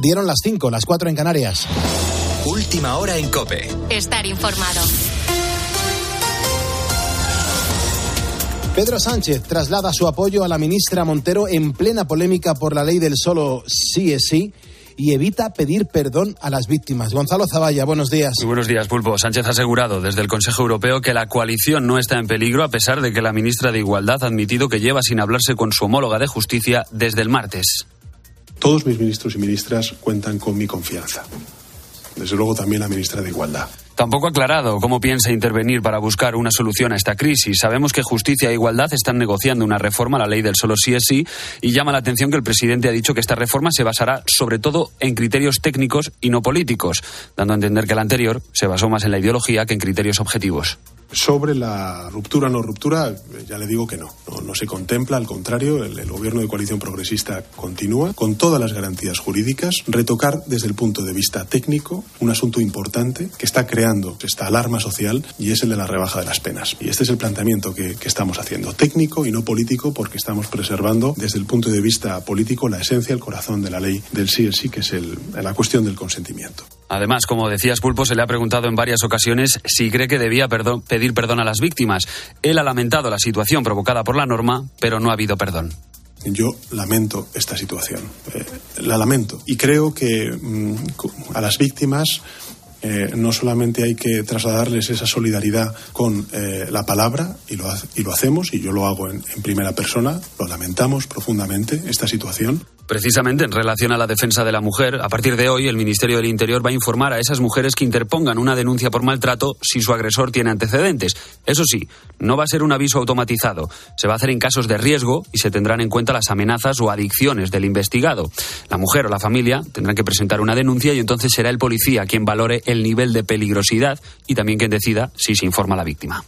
Dieron las 5, las 4 en Canarias. Última hora en Cope. Estar informado. Pedro Sánchez traslada su apoyo a la ministra Montero en plena polémica por la ley del solo sí es sí y evita pedir perdón a las víctimas. Gonzalo Zavalla, buenos días. Muy buenos días, Pulpo. Sánchez ha asegurado desde el Consejo Europeo que la coalición no está en peligro, a pesar de que la ministra de Igualdad ha admitido que lleva sin hablarse con su homóloga de justicia desde el martes. Todos mis ministros y ministras cuentan con mi confianza. Desde luego también la ministra de Igualdad. Tampoco ha aclarado cómo piensa intervenir para buscar una solución a esta crisis. Sabemos que Justicia e Igualdad están negociando una reforma a la ley del solo sí es sí y llama la atención que el presidente ha dicho que esta reforma se basará sobre todo en criterios técnicos y no políticos, dando a entender que la anterior se basó más en la ideología que en criterios objetivos. Sobre la ruptura no ruptura, ya le digo que no. No, se contempla, al contrario, el, el, gobierno de coalición progresista continúa con todas las garantías jurídicas, retocar desde el punto de vista técnico un asunto importante que está creando esta alarma social y es el de la rebaja de las penas. Y este es el planteamiento que, que estamos haciendo, técnico y no político, porque estamos preservando desde el punto de vista político la esencia, el corazón de la ley del sí el sí, que es el, la cuestión del consentimiento. Además, como decías, Pulpo se le ha preguntado en varias ocasiones si cree que debía pedir perdón a las víctimas. Él ha lamentado la situación provocada por la norma, pero no ha habido perdón. Yo lamento esta situación, eh, la lamento. Y creo que mmm, a las víctimas eh, no solamente hay que trasladarles esa solidaridad con eh, la palabra, y lo, y lo, hacemos, y yo lo hago en primera persona, lo lamentamos profundamente, esta situación. Precisamente en relación a la defensa de la mujer, a partir de hoy el Ministerio del Interior va a informar a esas mujeres que interpongan una denuncia por maltrato si su agresor tiene antecedentes. Eso sí, no va a ser un aviso automatizado. Se va a hacer en casos de riesgo y se tendrán en cuenta las amenazas o adicciones del investigado. La mujer o la familia tendrán que presentar una denuncia y entonces será el policía quien valore el nivel de peligrosidad y también quien decida si se informa a la víctima.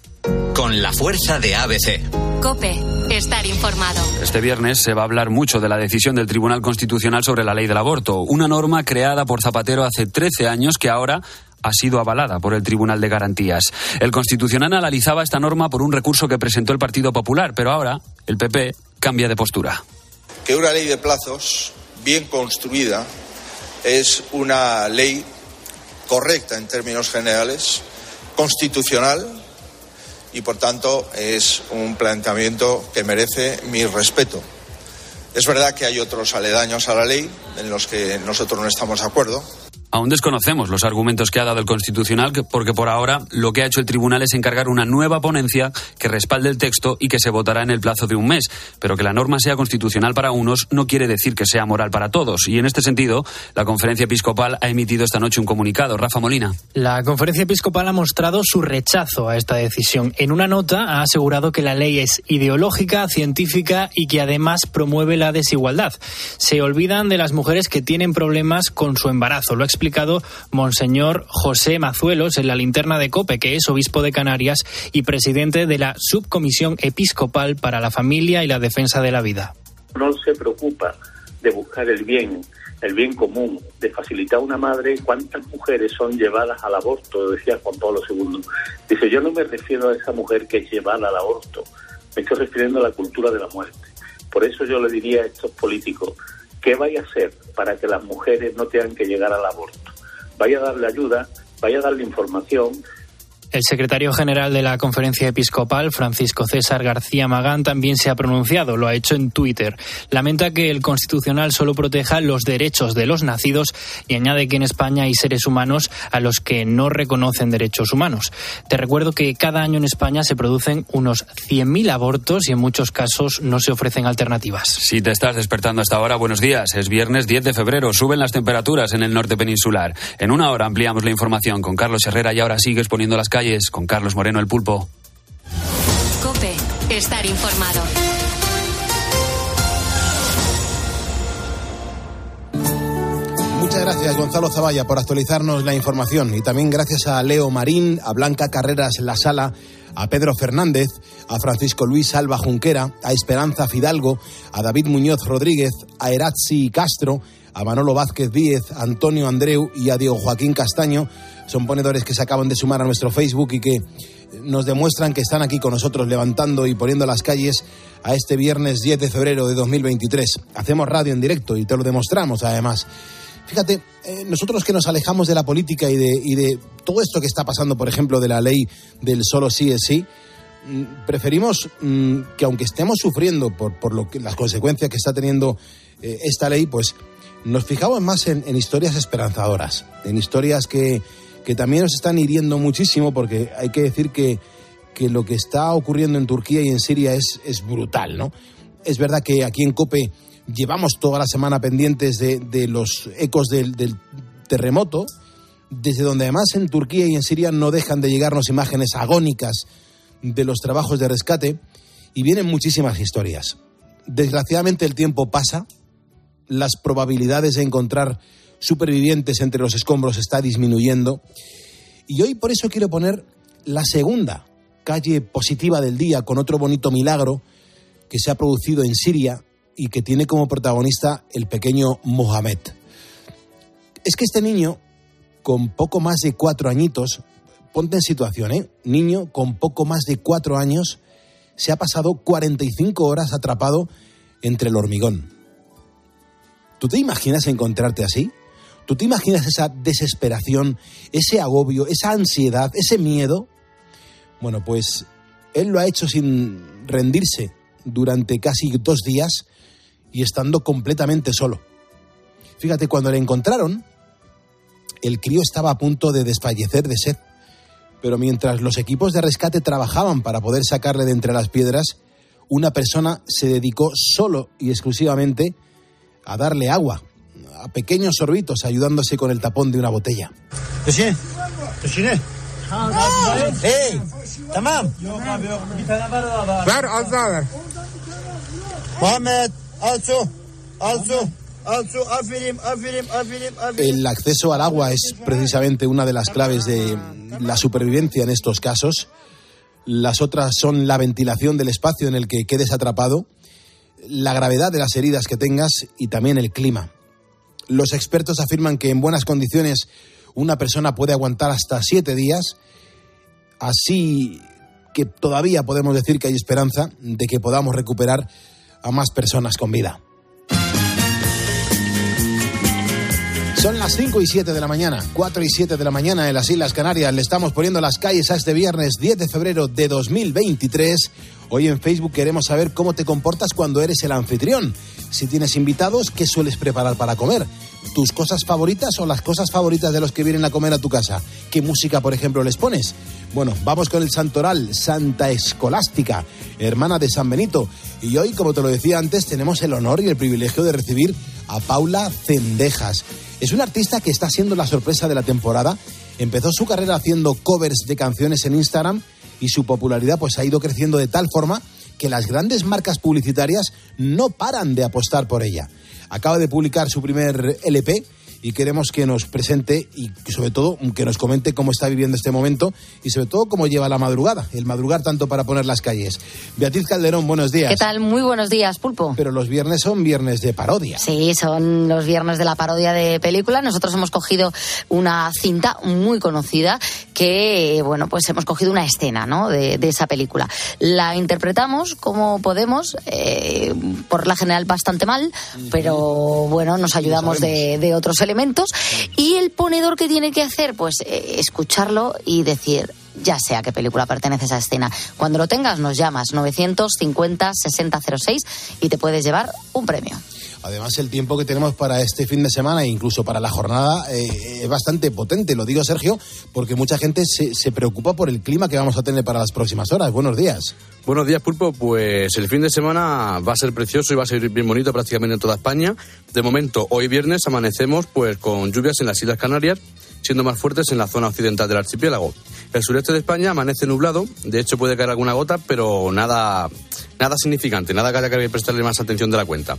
Con la fuerza de ABC. Cope, estar informado. Este viernes se va a hablar mucho de la decisión del Tribunal Constitucional sobre la ley del aborto, una norma creada por Zapatero hace 13 años que ahora ha sido avalada por el Tribunal de Garantías. El Constitucional analizaba esta norma por un recurso que presentó el Partido Popular, pero ahora el PP cambia de postura. Que una ley de plazos bien construida es una ley correcta en términos generales, constitucional y por tanto es un planteamiento que merece mi respeto. Es verdad que hay otros aledaños a la ley en los que nosotros no estamos de acuerdo. Aún desconocemos los argumentos que ha dado el Constitucional, porque por ahora lo que ha hecho el Tribunal es encargar una nueva ponencia que respalde el texto y que se votará en el plazo de un mes. Pero que la norma sea constitucional para unos no quiere decir que sea moral para todos. Y en este sentido, la Conferencia Episcopal ha emitido esta noche un comunicado. Rafa Molina. La Conferencia Episcopal ha mostrado su rechazo a esta decisión. En una nota ha asegurado que la ley es ideológica, científica y que además promueve la desigualdad. Se olvidan de las mujeres que tienen problemas con su embarazo. Lo explicado Monseñor José Mazuelos en la linterna de COPE, que es obispo de Canarias y presidente de la Subcomisión Episcopal para la Familia y la Defensa de la Vida. No se preocupa de buscar el bien, el bien común, de facilitar a una madre. ¿Cuántas mujeres son llevadas al aborto? Decía Juan Pablo II. Dice, yo no me refiero a esa mujer que es llevada al aborto, me estoy refiriendo a la cultura de la muerte. Por eso yo le diría a estos políticos, ¿qué vaya a hacer para que las mujeres no tengan que llegar al aborto? Vaya a darle ayuda, vaya a darle información, el secretario general de la Conferencia Episcopal, Francisco César García Magán, también se ha pronunciado, lo ha hecho en Twitter. Lamenta que el Constitucional solo proteja los derechos de los nacidos y añade que en España hay seres humanos a los que no reconocen derechos humanos. Te recuerdo que cada año en España se producen unos 100.000 abortos y en muchos casos no se ofrecen alternativas. Si te estás despertando hasta ahora, buenos días. Es viernes 10 de febrero. Suben las temperaturas en el norte peninsular. En una hora ampliamos la información con Carlos Herrera y ahora sigues poniendo las calles con Carlos Moreno el Pulpo. Cope, estar informado. Muchas gracias, Gonzalo Zavalla, por actualizarnos la información. Y también gracias a Leo Marín, a Blanca Carreras La Sala, a Pedro Fernández, a Francisco Luis Alba Junquera, a Esperanza Fidalgo, a David Muñoz Rodríguez, a Erazzi Castro, a Manolo Vázquez Díez, Antonio Andreu y a Diego Joaquín Castaño. Son ponedores que se acaban de sumar a nuestro Facebook y que nos demuestran que están aquí con nosotros levantando y poniendo las calles a este viernes 10 de febrero de 2023. Hacemos radio en directo y te lo demostramos además. Fíjate, eh, nosotros que nos alejamos de la política y de, y de todo esto que está pasando, por ejemplo, de la ley del solo sí es sí, mm, preferimos mm, que aunque estemos sufriendo por, por lo que, las consecuencias que está teniendo eh, esta ley, pues nos fijamos más en, en historias esperanzadoras, en historias que, que también nos están hiriendo muchísimo, porque hay que decir que, que lo que está ocurriendo en Turquía y en Siria es, es brutal, ¿no? Es verdad que aquí en COPE llevamos toda la semana pendientes de, de los ecos del, del terremoto, desde donde además en Turquía y en Siria no dejan de llegarnos imágenes agónicas de los trabajos de rescate y vienen muchísimas historias. Desgraciadamente el tiempo pasa, las probabilidades de encontrar supervivientes entre los escombros está disminuyendo y hoy por eso quiero poner la segunda calle positiva del día con otro bonito milagro que se ha producido en Siria y que tiene como protagonista el pequeño Mohamed. Es que este niño, con poco más de cuatro añitos, ponte en situación, ¿eh? Niño con poco más de cuatro años, se ha pasado 45 horas atrapado entre el hormigón. ¿Tú te imaginas encontrarte así? ¿Tú te imaginas esa desesperación, ese agobio, esa ansiedad, ese miedo? Bueno, pues él lo ha hecho sin rendirse durante casi dos días y estando completamente solo. Fíjate, cuando le encontraron, el crío estaba a punto de desfallecer de sed, pero mientras los equipos de rescate trabajaban para poder sacarle de entre las piedras, una persona se dedicó solo y exclusivamente a darle agua, a pequeños sorbitos, ayudándose con el tapón de una botella. El acceso al agua es precisamente una de las claves de la supervivencia en estos casos. Las otras son la ventilación del espacio en el que quedes atrapado, la gravedad de las heridas que tengas y también el clima. Los expertos afirman que en buenas condiciones una persona puede aguantar hasta siete días, así que todavía podemos decir que hay esperanza de que podamos recuperar a más personas con vida. Son las 5 y 7 de la mañana, 4 y 7 de la mañana en las Islas Canarias. Le estamos poniendo las calles a este viernes 10 de febrero de 2023. Hoy en Facebook queremos saber cómo te comportas cuando eres el anfitrión. Si tienes invitados, ¿qué sueles preparar para comer? ¿Tus cosas favoritas o las cosas favoritas de los que vienen a comer a tu casa? ¿Qué música, por ejemplo, les pones? Bueno, vamos con el santoral, Santa Escolástica, hermana de San Benito. Y hoy, como te lo decía antes, tenemos el honor y el privilegio de recibir a Paula Cendejas. Es una artista que está siendo la sorpresa de la temporada. Empezó su carrera haciendo covers de canciones en Instagram y su popularidad pues ha ido creciendo de tal forma que las grandes marcas publicitarias no paran de apostar por ella. Acaba de publicar su primer LP y queremos que nos presente y sobre todo que nos comente cómo está viviendo este momento y sobre todo cómo lleva la madrugada, el madrugar tanto para poner las calles. Beatriz Calderón, buenos días. ¿Qué tal? Muy buenos días, Pulpo. Pero los viernes son viernes de parodia. Sí, son los viernes de la parodia de película. Nosotros hemos cogido una cinta muy conocida que, bueno, pues hemos cogido una escena, ¿no? De, de esa película. La interpretamos como podemos, eh, por la general bastante mal, pero bueno, nos ayudamos de, de otros elementos. Y el ponedor que tiene que hacer, pues eh, escucharlo y decir, ya sé a qué película pertenece esa escena. Cuando lo tengas, nos llamas 950-6006 y te puedes llevar un premio. Además, el tiempo que tenemos para este fin de semana e incluso para la jornada eh, es bastante potente. Lo digo, Sergio, porque mucha gente se, se, preocupa por el clima que vamos a tener para las próximas horas. Buenos días. Buenos días, Pulpo. Pues el fin de semana va a ser precioso y va a ser bien bonito prácticamente en toda España. De momento, hoy viernes amanecemos pues con lluvias en las Islas Canarias, siendo más fuertes en la zona occidental del archipiélago. El sureste de España amanece nublado, de hecho puede caer alguna gota, pero nada, nada significante, nada que haya que prestarle más atención de la cuenta.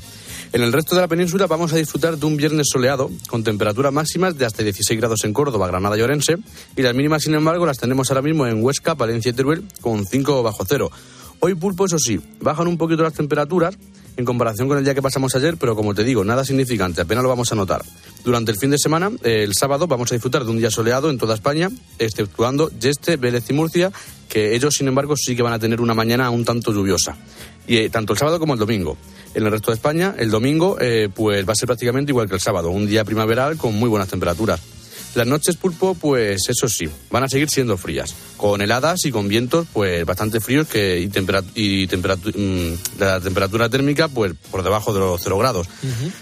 En el resto de la península vamos a disfrutar de un viernes soleado, con temperaturas máximas de hasta 16 grados en Córdoba, Granada y Orense, y las mínimas, sin embargo, las tenemos ahora mismo en Huesca, Valencia y Teruel, con 5 bajo cero. Hoy, Pulpo, eso sí, bajan un poquito las temperaturas en comparación con el día que pasamos ayer, pero como te digo, nada significante, apenas lo vamos a notar. Durante el fin de semana, el sábado, vamos a disfrutar de un día soleado en toda España, exceptuando Yeste, Vélez y Murcia, que ellos, sin embargo, sí que van a tener una mañana un tanto lluviosa. Y eh, tanto el sábado como el domingo. En el resto de España, el domingo, eh, pues va a ser prácticamente igual que el sábado, un día primaveral con muy buenas temperaturas. Las noches pulpo, pues eso sí, van a seguir siendo frías, con heladas y con vientos, pues bastante fríos que, y, y mm, la temperatura térmica, pues por debajo de los cero grados.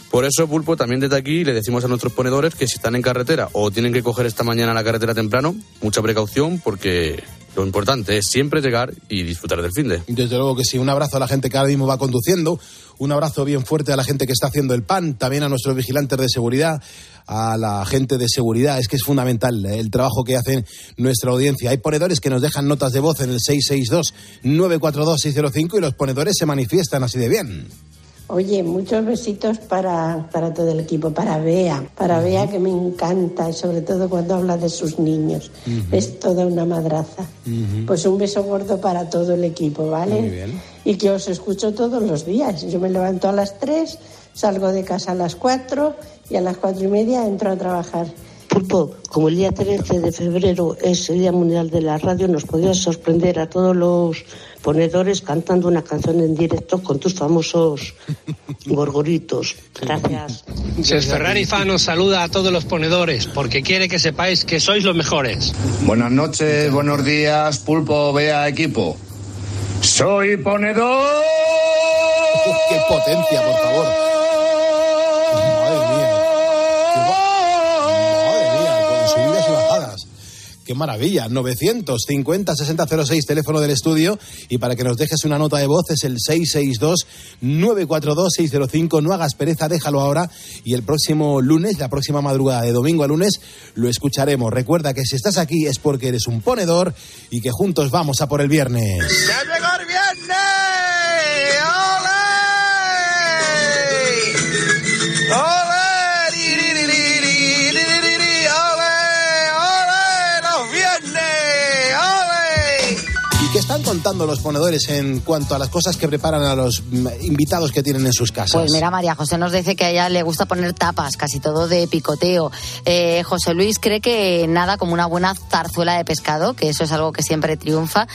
Por eso, pulpo, también desde aquí le decimos a nuestros ponedores que si están en carretera o tienen que coger esta mañana la carretera temprano, mucha precaución porque lo importante es siempre llegar y disfrutar del fin de. Desde luego que sí. Un abrazo a la gente que ahora mismo va conduciendo. Un abrazo bien fuerte a la gente que está haciendo el pan. También a nuestros vigilantes de seguridad. A la gente de seguridad. Es que es fundamental eh, el trabajo que hacen nuestra audiencia. Hay ponedores que nos dejan notas de voz en el 662-942-605 y los ponedores se manifiestan así de bien. Oye, muchos besitos para, para todo el equipo, para Bea, para Bea que me encanta, sobre todo cuando habla de sus niños. Es toda una madraza. Pues un beso gordo para todo el equipo, ¿vale? Muy bien. Y que os escucho todos los días. Yo me levanto a las 3, salgo de casa a las 4 y a las cuatro y media entro a trabajar. Pulpo, como el día 13 de febrero es el Día Mundial de la Radio, ¿nos podrías sorprender a todos los ponedores cantando una canción en directo con tus famosos gorgoritos. Gracias. Ferrari Fano saluda a todos los ponedores porque quiere que sepáis que sois los mejores. Buenas noches, buenos días, Pulpo, vea equipo. Soy ponedor. ¡Qué potencia, por favor! Qué maravilla. 950-6006, teléfono del estudio. Y para que nos dejes una nota de voz es el 662-942-605. No hagas pereza, déjalo ahora. Y el próximo lunes, la próxima madrugada de domingo a lunes, lo escucharemos. Recuerda que si estás aquí es porque eres un ponedor y que juntos vamos a por el viernes. ¡Ya llegó el viernes! ¡Ole! están contando los ponedores en cuanto a las cosas que preparan a los mm, invitados que tienen en sus casas? Pues mira, María José nos dice que a ella le gusta poner tapas, casi todo de picoteo. Eh, José Luis cree que nada como una buena zarzuela de pescado, que eso es algo que siempre triunfa.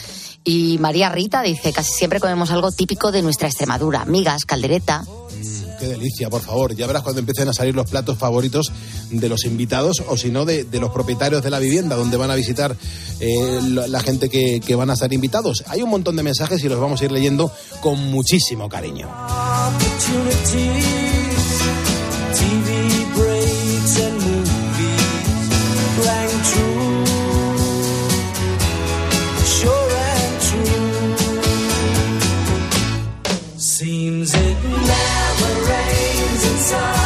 Y María Rita dice, casi siempre comemos algo típico de nuestra Extremadura, migas, caldereta qué delicia, por favor. Ya verás cuando empiecen a salir los platos favoritos de los invitados o si no de, los propietarios de la vivienda donde van a visitar eh, la, gente que, que van a ser invitados. Hay un montón de mensajes y los vamos a ir leyendo con muchísimo cariño. Cariño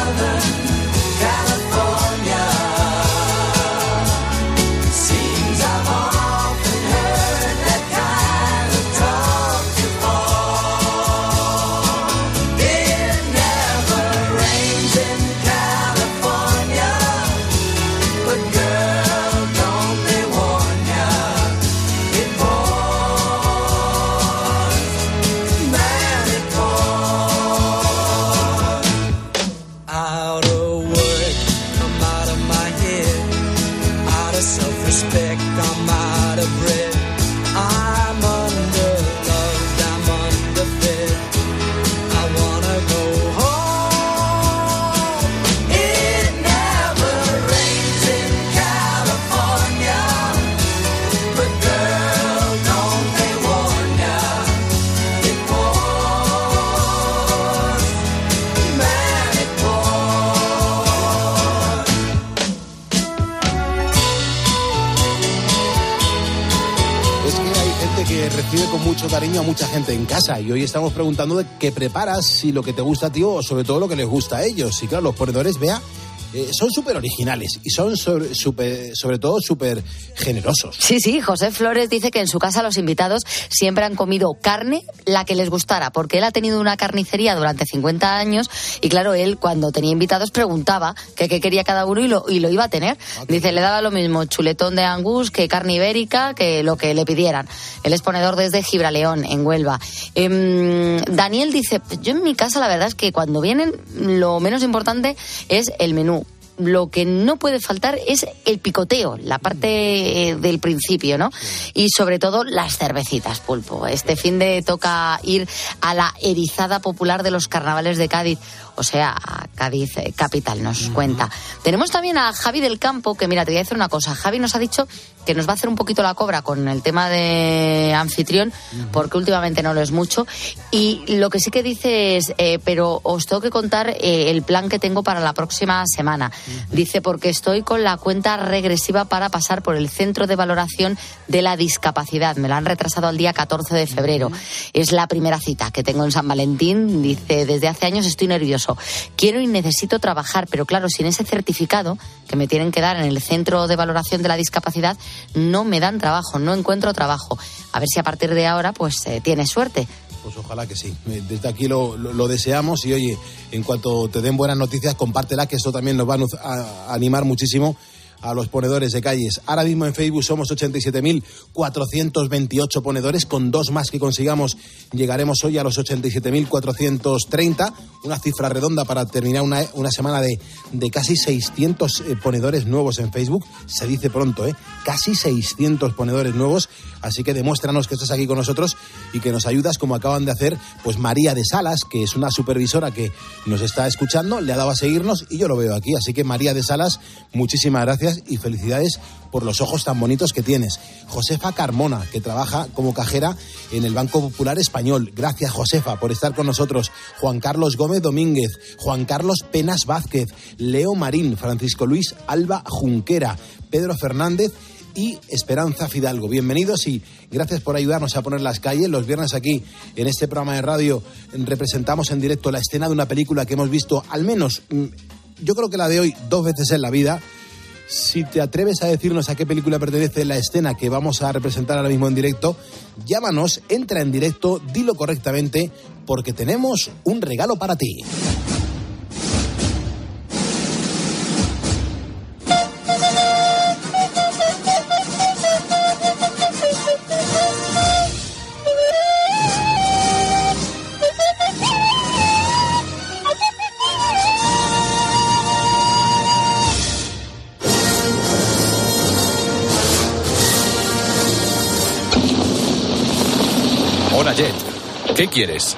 y hoy estamos preguntando de qué preparas, si lo que te gusta a ti o sobre todo lo que les gusta a ellos. Y claro, los ponedores, vea, eh, son súper originales y son sobre, sobre todo súper generosos. Sí, sí, José Flores dice que en su casa los invitados siempre han comido carne, la que les gustara, porque él ha tenido una carnicería durante 50 años y claro, él cuando tenía invitados preguntaba qué quería cada uno y lo, y lo iba a tener. Ah, dice, le daba lo mismo chuletón de angus que carne ibérica, que lo que le pidieran. Él es ponedor desde Gibraleón, en Huelva. Em, Daniel dice, yo en mi casa la verdad es que cuando vienen lo menos importante es el menú lo que no puede faltar es el picoteo, la parte eh, del principio, ¿no? Y sobre todo las cervecitas, pulpo. Este fin de toca ir a la erizada popular de los carnavales de Cádiz o sea, Cádiz eh, Capital nos cuenta. Tenemos también a Javi del Campo, que mira, te voy a decir una cosa. Javi nos ha dicho que nos va a hacer un poquito la cobra con el tema de anfitrión, porque últimamente no lo es mucho. Y lo que sí que dice es, eh, pero os tengo que contar eh, el plan que tengo para la próxima semana. Dice, porque estoy con la cuenta regresiva para pasar por el centro de valoración de la discapacidad. Me la han retrasado al día 14 de febrero. Es la primera cita que tengo en San Valentín. Dice, desde hace años estoy nervioso Quiero y necesito trabajar, pero claro, sin ese certificado que me tienen que dar en el centro de valoración de la discapacidad, no me dan trabajo, no encuentro trabajo. A ver si a partir de ahora, pues, eh, tienes suerte. Pues ojalá que sí. Eh, desde aquí lo, deseamos y oye, en cuanto te den buenas noticias, compártela, que eso también nos va a animar muchísimo a los ponedores de calles. Ahora mismo en Facebook somos 87.428 ponedores, con dos más que consigamos llegaremos hoy a los 87.430, una cifra redonda para terminar una, una semana de, de, casi 600 eh, ponedores nuevos en Facebook. Se dice pronto, ¿eh? Casi 600 ponedores nuevos, así que demuéstranos que estás aquí con nosotros y que nos ayudas como acaban de hacer pues María de Salas, que es una supervisora que nos está escuchando, le ha dado a seguirnos y yo lo veo aquí, así que María de Salas, muchísimas gracias y felicidades por los ojos tan bonitos que tienes. Josefa Carmona, que trabaja como cajera en el Banco Popular Español. Gracias, Josefa, por estar con nosotros. Juan Carlos Gómez Domínguez, Juan Carlos Penas Vázquez, Leo Marín, Francisco Luis Alba Junquera, Pedro Fernández y Esperanza Fidalgo. Bienvenidos y gracias por ayudarnos a poner las calles. Los viernes aquí en este programa de radio representamos en directo la escena de una película que hemos visto al menos, mm, yo creo que la de hoy, dos veces en la vida. Si te atreves a decirnos a qué película pertenece la escena que vamos a representar ahora mismo en directo, llámanos, entra en directo, dilo correctamente, porque tenemos un regalo para ti. Quieres?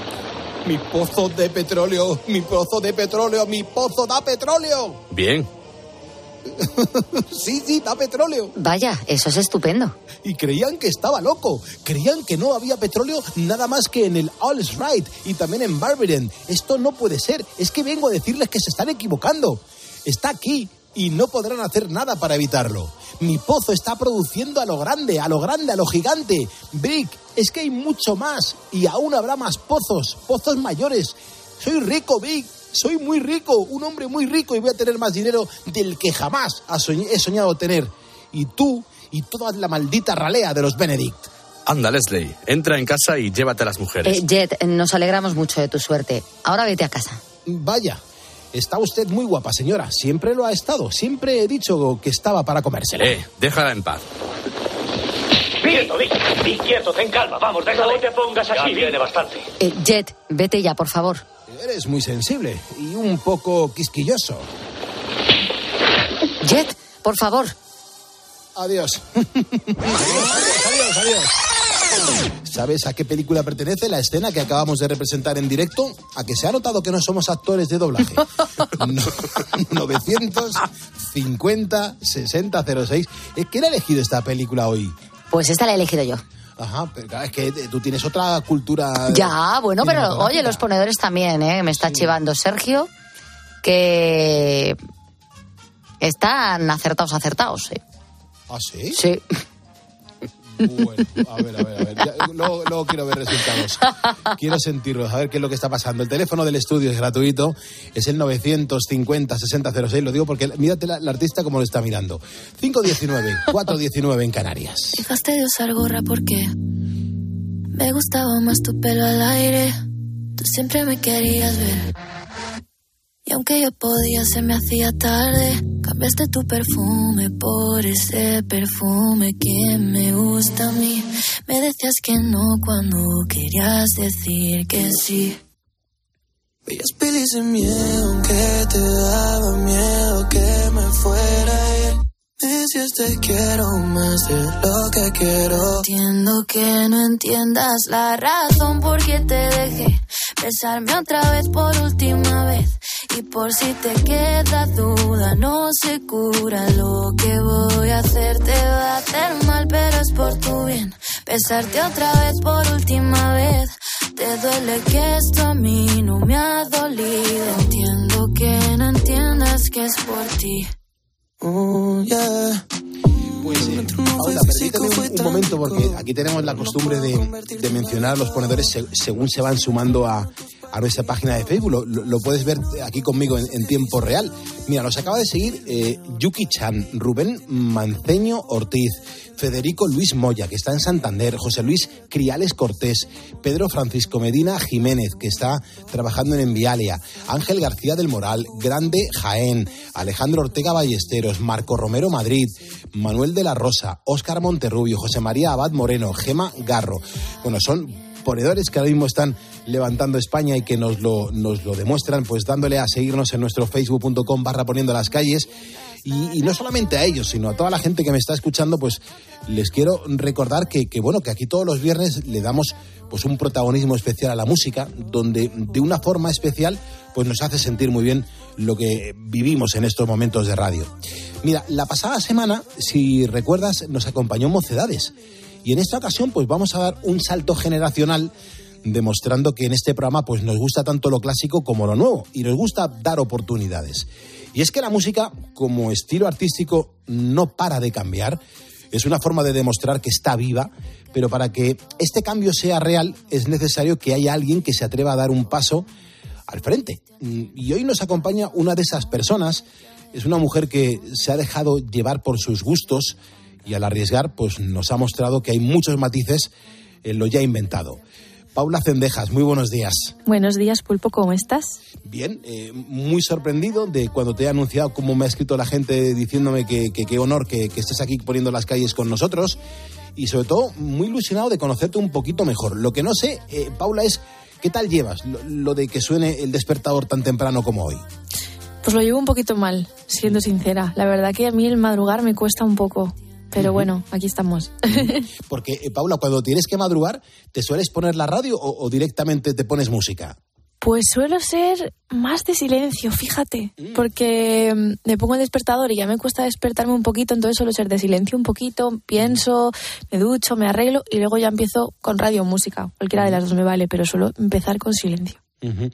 Mi pozo de petróleo, mi pozo de petróleo, mi pozo da petróleo. Bien. sí, sí, da petróleo. Vaya, eso es estupendo. Y creían que estaba loco. Creían que no había petróleo nada más que en el All's Right y también en Barbaren. Esto no puede ser. Es que vengo a decirles que se están equivocando. Está aquí y no podrán hacer nada para evitarlo. Mi pozo está produciendo a lo grande, a lo grande, a lo gigante. Brick, es que hay mucho más y aún habrá más pozos, pozos mayores. Soy rico, Big, soy muy rico, un hombre muy rico y voy a tener más dinero del que jamás he soñado tener. Y tú y toda la maldita ralea de los Benedict. Anda, Leslie, entra en casa y llévate a las mujeres. Eh, Jet, nos alegramos mucho de tu suerte. Ahora vete a casa. Vaya, Está usted muy guapa, señora. Siempre lo ha estado. Siempre he dicho que estaba para comérsela. Eh, déjala en paz. Quieto, Vic. quieto, ten calma. Vamos, déjala. No te pongas así. viene bastante. Eh, Jet, vete ya, por favor. Eres muy sensible y un poco quisquilloso. Jet, por favor. adiós, adiós, adiós. adiós. ¿Sabes a qué película pertenece la escena que acabamos de representar en directo? A que se ha notado que no somos actores de doblaje. 950 60 06. ¿Quién ha elegido esta película hoy? Pues esta la he elegido yo. Ajá, pero es que tú tienes otra cultura. Ya, bueno, pero oye, los ponedores también, ¿eh? Me está chivando Sergio, que están acertados, acertados, ¿eh? ¿Ah, sí? Sí. Bueno, a ver, a ver, a ver. luego, quiero ver resultados. Quiero sentirlos, a ver qué es lo que está pasando. El teléfono del estudio es gratuito, es el 950-6006. Lo digo porque mírate la, artista como lo está mirando. 519, 419 en Canarias. Dejaste de usar gorra porque me gustaba más tu pelo al aire. Tú siempre me querías ver. Y aunque yo podía, se me hacía tarde. Cambiaste tu perfume por ese perfume que me gusta a mí. Me decías que no cuando querías decir que sí. Bellas pelis de miedo, que te daba miedo que me fuera a ir. Me decías te quiero más de lo que quiero. Entiendo que no entiendas la razón por qué te dejé besarme otra vez por última vez. Y por si te queda duda, no se cura lo que voy a hacer. Te va a hacer mal, pero es por tu bien. Besarte otra vez por última vez. Te duele que esto a mí no me ha dolido. Entiendo que no entiendas que es por ti. Oh, yeah. Pues, eh, Paula, permíteme un, un momento porque aquí tenemos la costumbre de, de mencionar a los ponedores se- según se van sumando a, a nuestra página de Facebook. Lo, puedes ver aquí conmigo en, en tiempo real. Mira, nos acaba de seguir eh, Yuki Chan, Rubén Manceño Ortiz, Federico Luis Moya, que está en Santander, José Luis Criales Cortés, Pedro Francisco Medina Jiménez, que está trabajando en Envialia, Ángel García del Moral, Grande Jaén, Alejandro Ortega Ballesteros, Marco Romero Madrid, Manuel de la Rosa, Óscar Monterrubio, José María Abad Moreno, Gema Garro. Bueno, son ponedores que ahora mismo están levantando España y que nos lo, nos lo demuestran, pues dándole a seguirnos en nuestro facebook.com barra poniendo las calles. Y, y no solamente a ellos, sino a toda la gente que me está escuchando, pues les quiero recordar que, que, bueno, que aquí todos los viernes le damos pues un protagonismo especial a la música, donde de una forma especial pues nos hace sentir muy bien lo que vivimos en estos momentos de radio. Mira, la pasada semana, si recuerdas, nos acompañó Mocedades. Y en esta ocasión, pues vamos a dar un salto generacional demostrando que en este programa pues nos gusta tanto lo clásico como lo nuevo y nos gusta dar oportunidades. Y es que la música como estilo artístico no para de cambiar, es una forma de demostrar que está viva, pero para que este cambio sea real es necesario que haya alguien que se atreva a dar un paso al frente. Y hoy nos acompaña una de esas personas, es una mujer que se ha dejado llevar por sus gustos y al arriesgar pues nos ha mostrado que hay muchos matices en lo ya inventado. Paula Cendejas, muy buenos días. Buenos días, Pulpo, ¿cómo estás? Bien, eh, muy sorprendido de cuando te he anunciado cómo me ha escrito la gente diciéndome que qué honor que, que estés aquí poniendo las calles con nosotros y sobre todo muy ilusionado de conocerte un poquito mejor. Lo que no sé, eh, Paula, es qué tal llevas lo, lo de que suene el despertador tan temprano como hoy. Pues lo llevo un poquito mal, siendo sincera. La verdad que a mí el madrugar me cuesta un poco. Pero bueno, aquí estamos. Porque, eh, Paula, cuando tienes que madrugar, ¿te sueles poner la radio o, o directamente te pones música? Pues suelo ser más de silencio, fíjate, porque mm, me pongo el despertador y ya me cuesta despertarme un poquito, entonces suelo ser de silencio un poquito, pienso, me ducho, me arreglo y luego ya empiezo con radio o música. Cualquiera de las dos me vale, pero suelo empezar con silencio. Eh,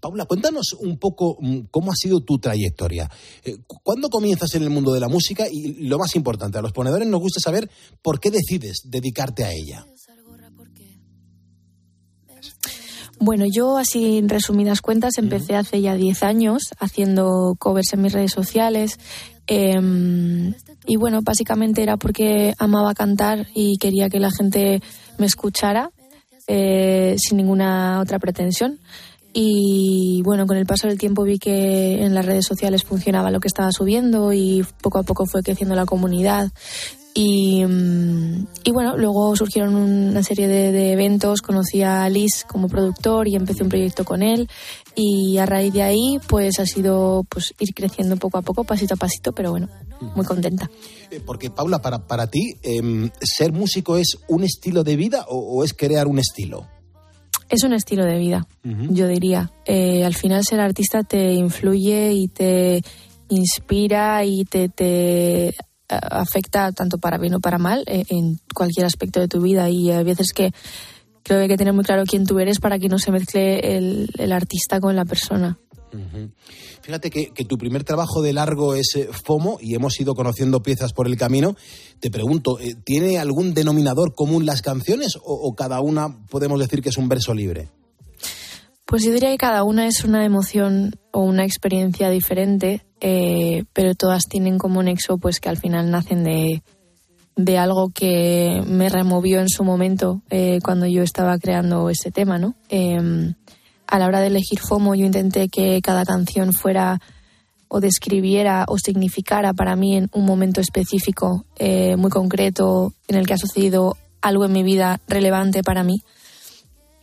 Paula, cuéntanos un poco mm, cómo ha sido tu trayectoria. Eh, cu- ¿Cuándo comienzas en el mundo de la música? Y lo más importante, a los ponedores nos gusta saber por qué decides dedicarte a ella. Bueno, yo así en resumidas cuentas empecé hace ya 10 años haciendo covers en mis redes sociales eh, y bueno, básicamente era porque amaba cantar y quería que la gente me escuchara eh, sin ninguna otra pretensión. Y bueno, con el paso del tiempo vi que en las redes sociales funcionaba lo que estaba subiendo y poco a poco fue creciendo la comunidad. Y, mm, y bueno, luego surgieron una serie de, de eventos, conocí a Liz como productor y empecé un proyecto con él y a raíz de ahí pues ha sido pues ir creciendo poco a poco, pasito a pasito, pero bueno, muy contenta. Eh, Porque, Paula, para, para ti, em, ¿ser músico es un estilo de vida o, o es crear un estilo? Es un estilo de vida, yo diría. Eh, al final ser artista te influye y te inspira y te, te eh, afecta tanto para bien o para mal eh, en cualquier aspecto de tu vida y hay veces que creo que hay que tener muy claro quién tú eres para que no se mezcle el, el artista con la persona. Fíjate que, que tu primer trabajo de largo es eh, FOMO y hemos ido conociendo piezas por el camino. Te pregunto, eh, ¿tiene algún denominador común las canciones o, o cada una podemos decir que es un verso libre? Pues yo diría que cada una es una emoción o una experiencia diferente, eh, pero todas tienen como nexo pues que al final nacen de, de algo que me removió en su momento eh, cuando yo estaba creando ese tema, ¿no? Eh, a la hora de elegir FOMO yo intenté que cada canción fuera o describiera o significara para mí en un momento específico, eh, muy concreto, en el que ha sucedido algo en mi vida relevante para mí.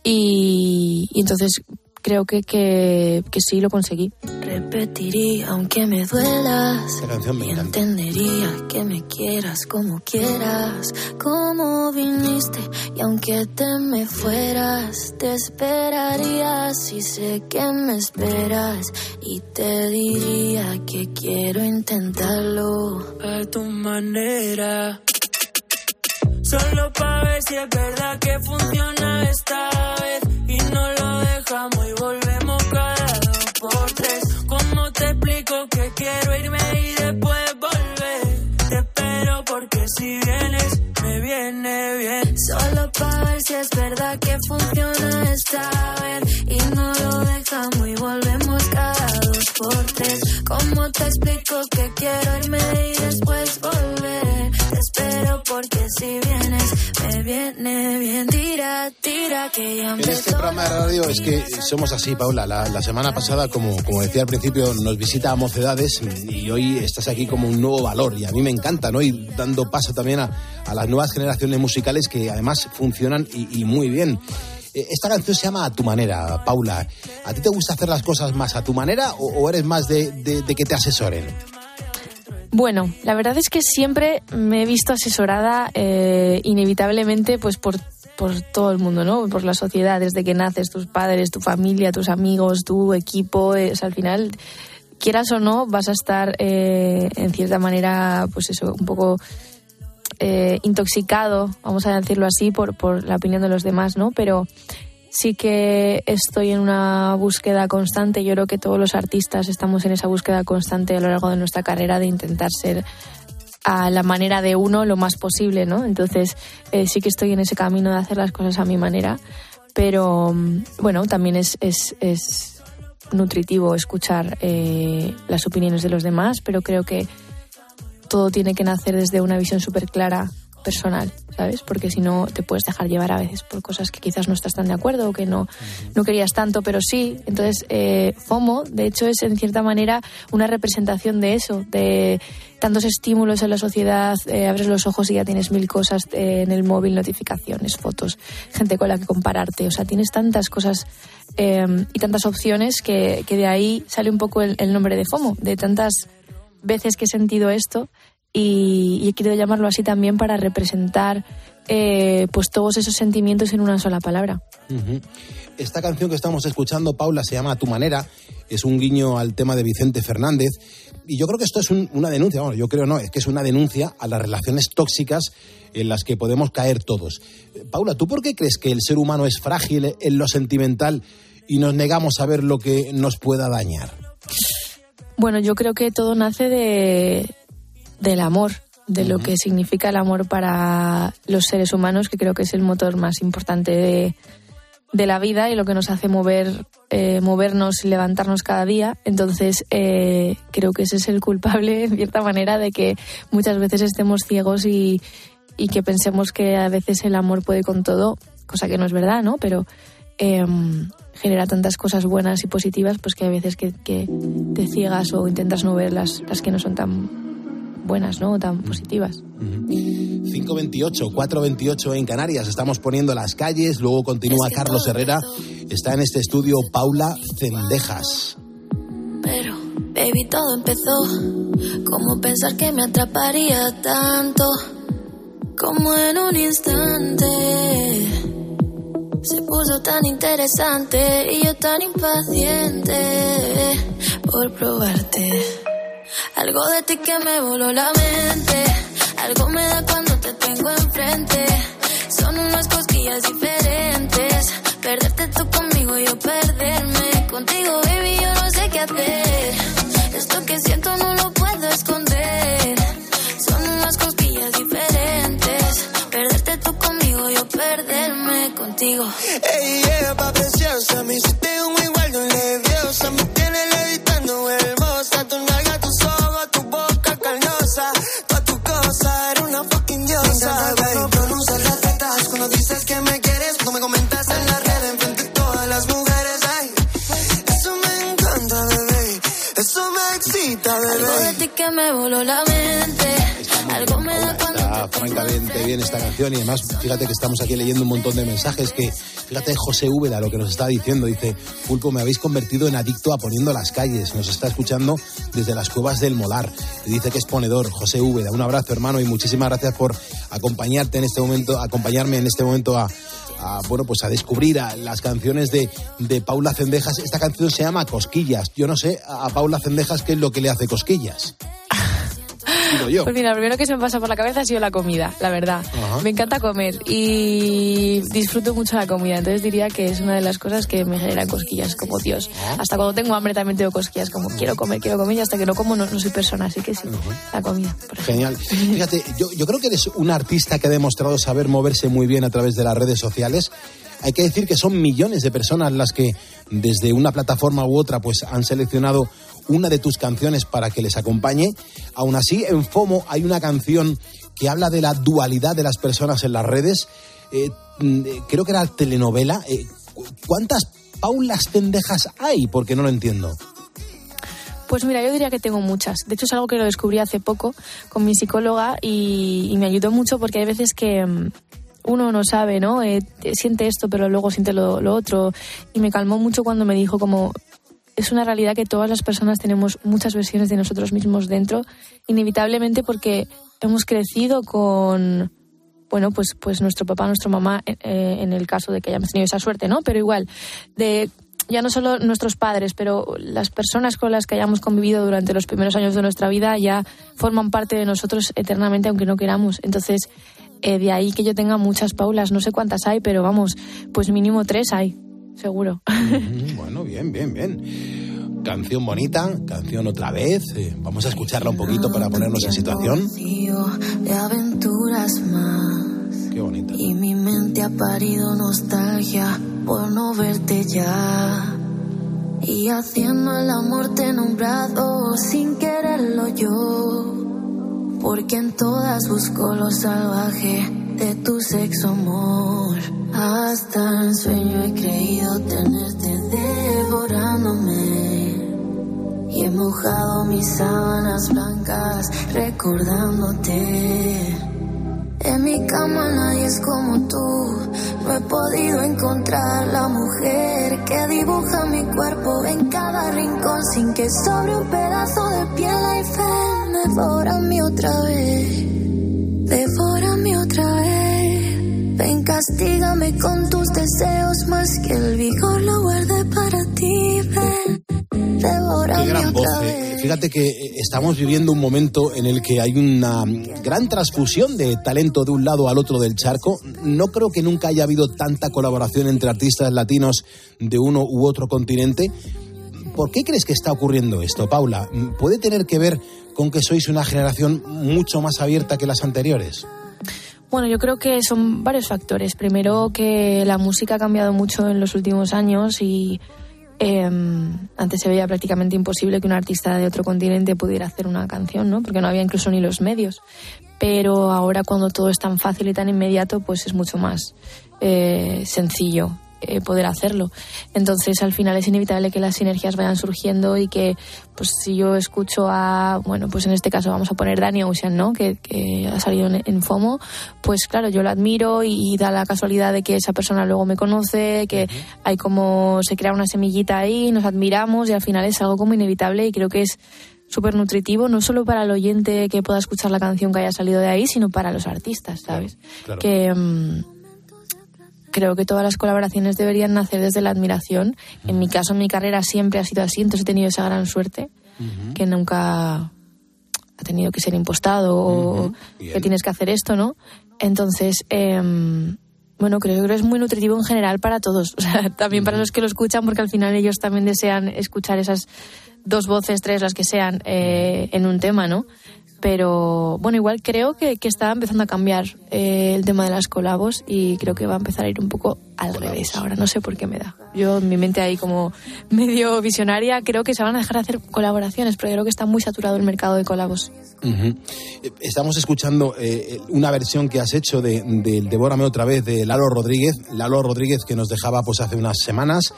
Y entonces creo que, que, que sí lo conseguí. Repetiría aunque me duelas. Esta canción me y encanta. entendería que me quieras como quieras, como viniste. Y aunque te me fueras, te esperaría si sé que me esperas. Y te diría que quiero intentarlo. a tu manera. Solo para ver si es verdad que funciona esta vez. Y no lo y volvemos cada dos por tres. ¿Cómo te explico que quiero irme y después volver? Te espero porque si vienes, me viene bien. Solo para ver si es verdad que funciona esta vez y no lo dejamos y volvemos cada dos ¿Cómo te explico que quiero irme y después volver? Te espero porque si vienes me viene bien. Tira, tira que ya En este programa de radio es que somos así, Paula. La, la semana pasada, como, como decía al principio, nos visita a Mocedades y hoy estás aquí como un nuevo valor y a mí me encanta, ¿no? Y dando paso también a, a las nuevas generaciones musicales que además funcionan y, y muy bien. Eh, Esta canción se llama A tu manera, Paula. ¿A ti te gusta hacer las cosas más a tu manera o, eres más de que te asesoren? Bueno, la verdad es que siempre me he visto asesorada eh, inevitablemente pues por, por todo el mundo, ¿no? Por la sociedad, desde que naces, tus padres, tu familia, tus amigos, tu equipo, eh, o sea, al final, quieras o no, vas a estar eh, en cierta manera, pues eso, un poco eh, intoxicado, vamos a decirlo así, por, por la opinión de los demás, ¿no? Pero sí que estoy en una búsqueda constante. Yo creo que todos los artistas estamos en esa búsqueda constante a lo largo de nuestra carrera de intentar ser a la manera de uno lo más posible, ¿no? Entonces eh, sí que estoy en ese camino de hacer las cosas a mi manera, pero mm, bueno, también es, es, es nutritivo escuchar eh, las opiniones de los demás, pero creo que todo tiene que nacer desde una visión súper clara personal, ¿sabes? Porque si no te puedes dejar llevar a veces por cosas que quizás no estás tan de acuerdo o que no, no querías tanto, pero sí. Entonces, eh, FOMO, de hecho, es en cierta manera una representación de eso, de tantos estímulos en la sociedad, eh, abres los ojos y ya tienes mil cosas eh, en el móvil, notificaciones, fotos, gente con la que compararte, o sea, tienes tantas cosas eh, y tantas opciones que, que de ahí sale un poco el, el nombre de FOMO, de tantas veces que he sentido esto y, y he querido llamarlo así también para representar eh, pues todos esos sentimientos en una sola palabra. Ujú. Esta canción que estamos escuchando, Paula, se llama A tu manera. Es un guiño al tema de Vicente Fernández. Y yo creo que esto es un- una denuncia, bueno, yo creo no, es que es una denuncia a las relaciones tóxicas en las que podemos caer todos. Eh, Paula, ¿tú por qué crees que el ser humano es frágil en lo sentimental y nos negamos a ver lo que nos pueda dañar? Bueno, yo creo que todo nace de, del amor, de lo que significa el amor para los seres humanos, que creo que es el motor más importante de, de la vida y lo que nos hace mover, eh, movernos y levantarnos cada día. Entonces, eh, creo que ese es el culpable, en cierta manera, de que muchas veces estemos ciegos y, y que pensemos que a veces el amor puede con todo, cosa que no es verdad, ¿no? Pero em, genera tantas cosas buenas y positivas, pues que a veces que, que te ciegas o intentas no ver las, las que no son tan buenas, ¿no? O tan positivas. 528, 428 en Canarias. Estamos poniendo las calles. Luego continúa Carlos Herrera. Está en este estudio Paula Cendejas. Pero, baby, todo empezó. Como pensar que me atraparía tanto. Como en un instante. Se puso tan interesante y yo tan impaciente por probarte. Algo de ti que me voló la mente. Algo me da cuando te tengo enfrente. Son unas cosquillas diferentes. Perderte tú conmigo, yo perderme. Contigo, baby, yo no sé qué hacer. Esto que siento no lo contigo. Ey, yeah, pa' preciosa, me hiciste un igual de leviosa, me tienes levitando hermosa, tu nalga, tus ojos, tu boca carnosa, toda tu cosa, eres una fucking diosa. cuando pronuncias las tetas, cuando dices que me quieres, cuando me comentas en la red, enfrente de todas las mujeres, ay, eso me encanta, bebé, eso me excita, Algo de bebé. ti que me voló la mente. Francamente bien esta canción y además fíjate que estamos aquí leyendo un montón de mensajes que fíjate José Úbeda lo que nos está diciendo dice Pulpo me habéis convertido en adicto a poniendo las calles nos está escuchando desde las cuevas del Molar y dice que es ponedor José Úbeda un abrazo hermano y muchísimas gracias por acompañarte en este momento acompañarme en este momento a, a, bueno, pues a descubrir a las canciones de, de Paula Cendejas. Esta canción se llama Cosquillas. Yo no sé a Paula Cendejas qué es lo que le hace cosquillas. Digo yo. Pues mira, lo primero que se me pasa por la cabeza ha sido la comida, la verdad. Me encanta comer y disfruto mucho la comida. Entonces diría que es una de las cosas que me generan cosquillas, como Dios. Hasta cuando tengo hambre también tengo cosquillas, como quiero comer, quiero comer y hasta que no como no, no soy persona. Así que sí, la comida. Genial. Fíjate, yo, yo creo que eres un artista que ha demostrado saber moverse muy bien a través de las redes sociales. Hay que decir que son millones de personas las que desde una plataforma u otra pues han seleccionado una de tus canciones para que les acompañe. Aún así, en FOMO hay una canción que habla de la dualidad de las personas en las redes. Eh, mm, eh, creo que era telenovela. Eh, cu- ¿Cuántas Paulas Cendejas hay? Porque no lo entiendo. Pues mira, yo diría que tengo muchas. De hecho, es algo que lo descubrí hace poco con mi psicóloga y, me ayudó mucho porque hay veces que mm, uno no sabe, ¿no? Siente esto, pero luego siente lo, lo otro. Y me calmó mucho cuando me dijo como es una realidad que todas las personas tenemos muchas versiones de nosotros mismos dentro, inevitablemente porque hemos crecido con bueno, pues, pues nuestro papá, nuestra mamá, eh, en el caso de que hayamos tenido esa suerte, ¿no? Pero igual, de ya no solo nuestros padres, pero las personas con las que hayamos convivido durante los primeros años de nuestra vida ya forman parte de nosotros eternamente, aunque no queramos. Entonces, eh, de ahí que yo tenga muchas Paulas, no sé cuántas hay, pero vamos, pues mínimo tres hay, seguro. Mm, Bueno, bien, bien, bien. Canción bonita, canción otra vez. eh, vamos a escucharla un poquito para ponernos en situación. de aventuras más. Qué bonita. Y mi mente ha parido nostalgia por no verte ya. Y haciendo el amor te he nombrado sin quererlo yo. Porque en todas busco lo salvaje de tu sexo amor. Hasta en sueño he creído mojado mis sábanas blancas recordándote. En mi cama nadie es como tú. No he podido encontrar la mujer que dibuja mi cuerpo en cada rincón sin que sobre un pedazo de piel hay fe. Devórame otra vez. Devórame otra vez. Ven, castígame con tus deseos más que el vigor lo guardé para ti. Ven, Qué gran voz. eh. Fíjate que eh, estamos viviendo un momento en el que hay una gran transfusión de talento de un lado al otro del charco. No creo que nunca haya habido tanta colaboración entre artistas latinos de uno u otro continente. ¿Por qué crees que está ocurriendo esto, Paula? ¿Puede tener que ver con que sois una generación mucho más abierta que las anteriores? Bueno, yo creo que son varios factores. Primero que la música ha cambiado mucho en los últimos años y eh, antes se veía prácticamente imposible que un artista de otro continente pudiera hacer una canción, ¿no? Porque no había incluso ni los medios. Pero ahora cuando todo es tan fácil y tan inmediato, pues es mucho más eh, sencillo eh, poder hacerlo. Entonces, al final es inevitable que las sinergias vayan surgiendo y que, pues, si yo escucho a, bueno, pues en este caso vamos a poner Danny Ocean, ¿no? Que, que ha salido en, en FOMO, pues claro, yo lo admiro y, da la casualidad de que esa persona luego me conoce, que hay como se crea una semillita ahí, nos admiramos y al final es algo como inevitable y creo que es súper nutritivo, no solo para el oyente que pueda escuchar la canción que haya salido de ahí, sino para los artistas, ¿sabes? claro. Que mm, creo que todas las colaboraciones deberían nacer desde la admiración. En mi caso, en mi carrera siempre ha sido así, entonces he tenido esa gran suerte que nunca ha tenido que ser impostado o que tienes que hacer esto, ¿no? Entonces, em, bueno, creo que es muy nutritivo en general para todos, o sea, también para los que lo escuchan, porque al final ellos también desean escuchar esas dos voces, tres, las que sean, eh, en un tema, ¿no? Pero bueno, igual creo que, que está empezando a cambiar eh, el tema de las colabos y creo que va a empezar a ir un poco al revés ahora. No sé por qué me da. Yo, en mi mente ahí como medio visionaria, creo que se van a dejar de hacer colaboraciones, pero creo que está muy saturado el mercado de colabos. Eh, Estamos escuchando eh, una versión que has hecho de, del Devórame otra vez de Lalo Rodríguez. Lalo Rodríguez que nos dejaba pues hace unas semanas.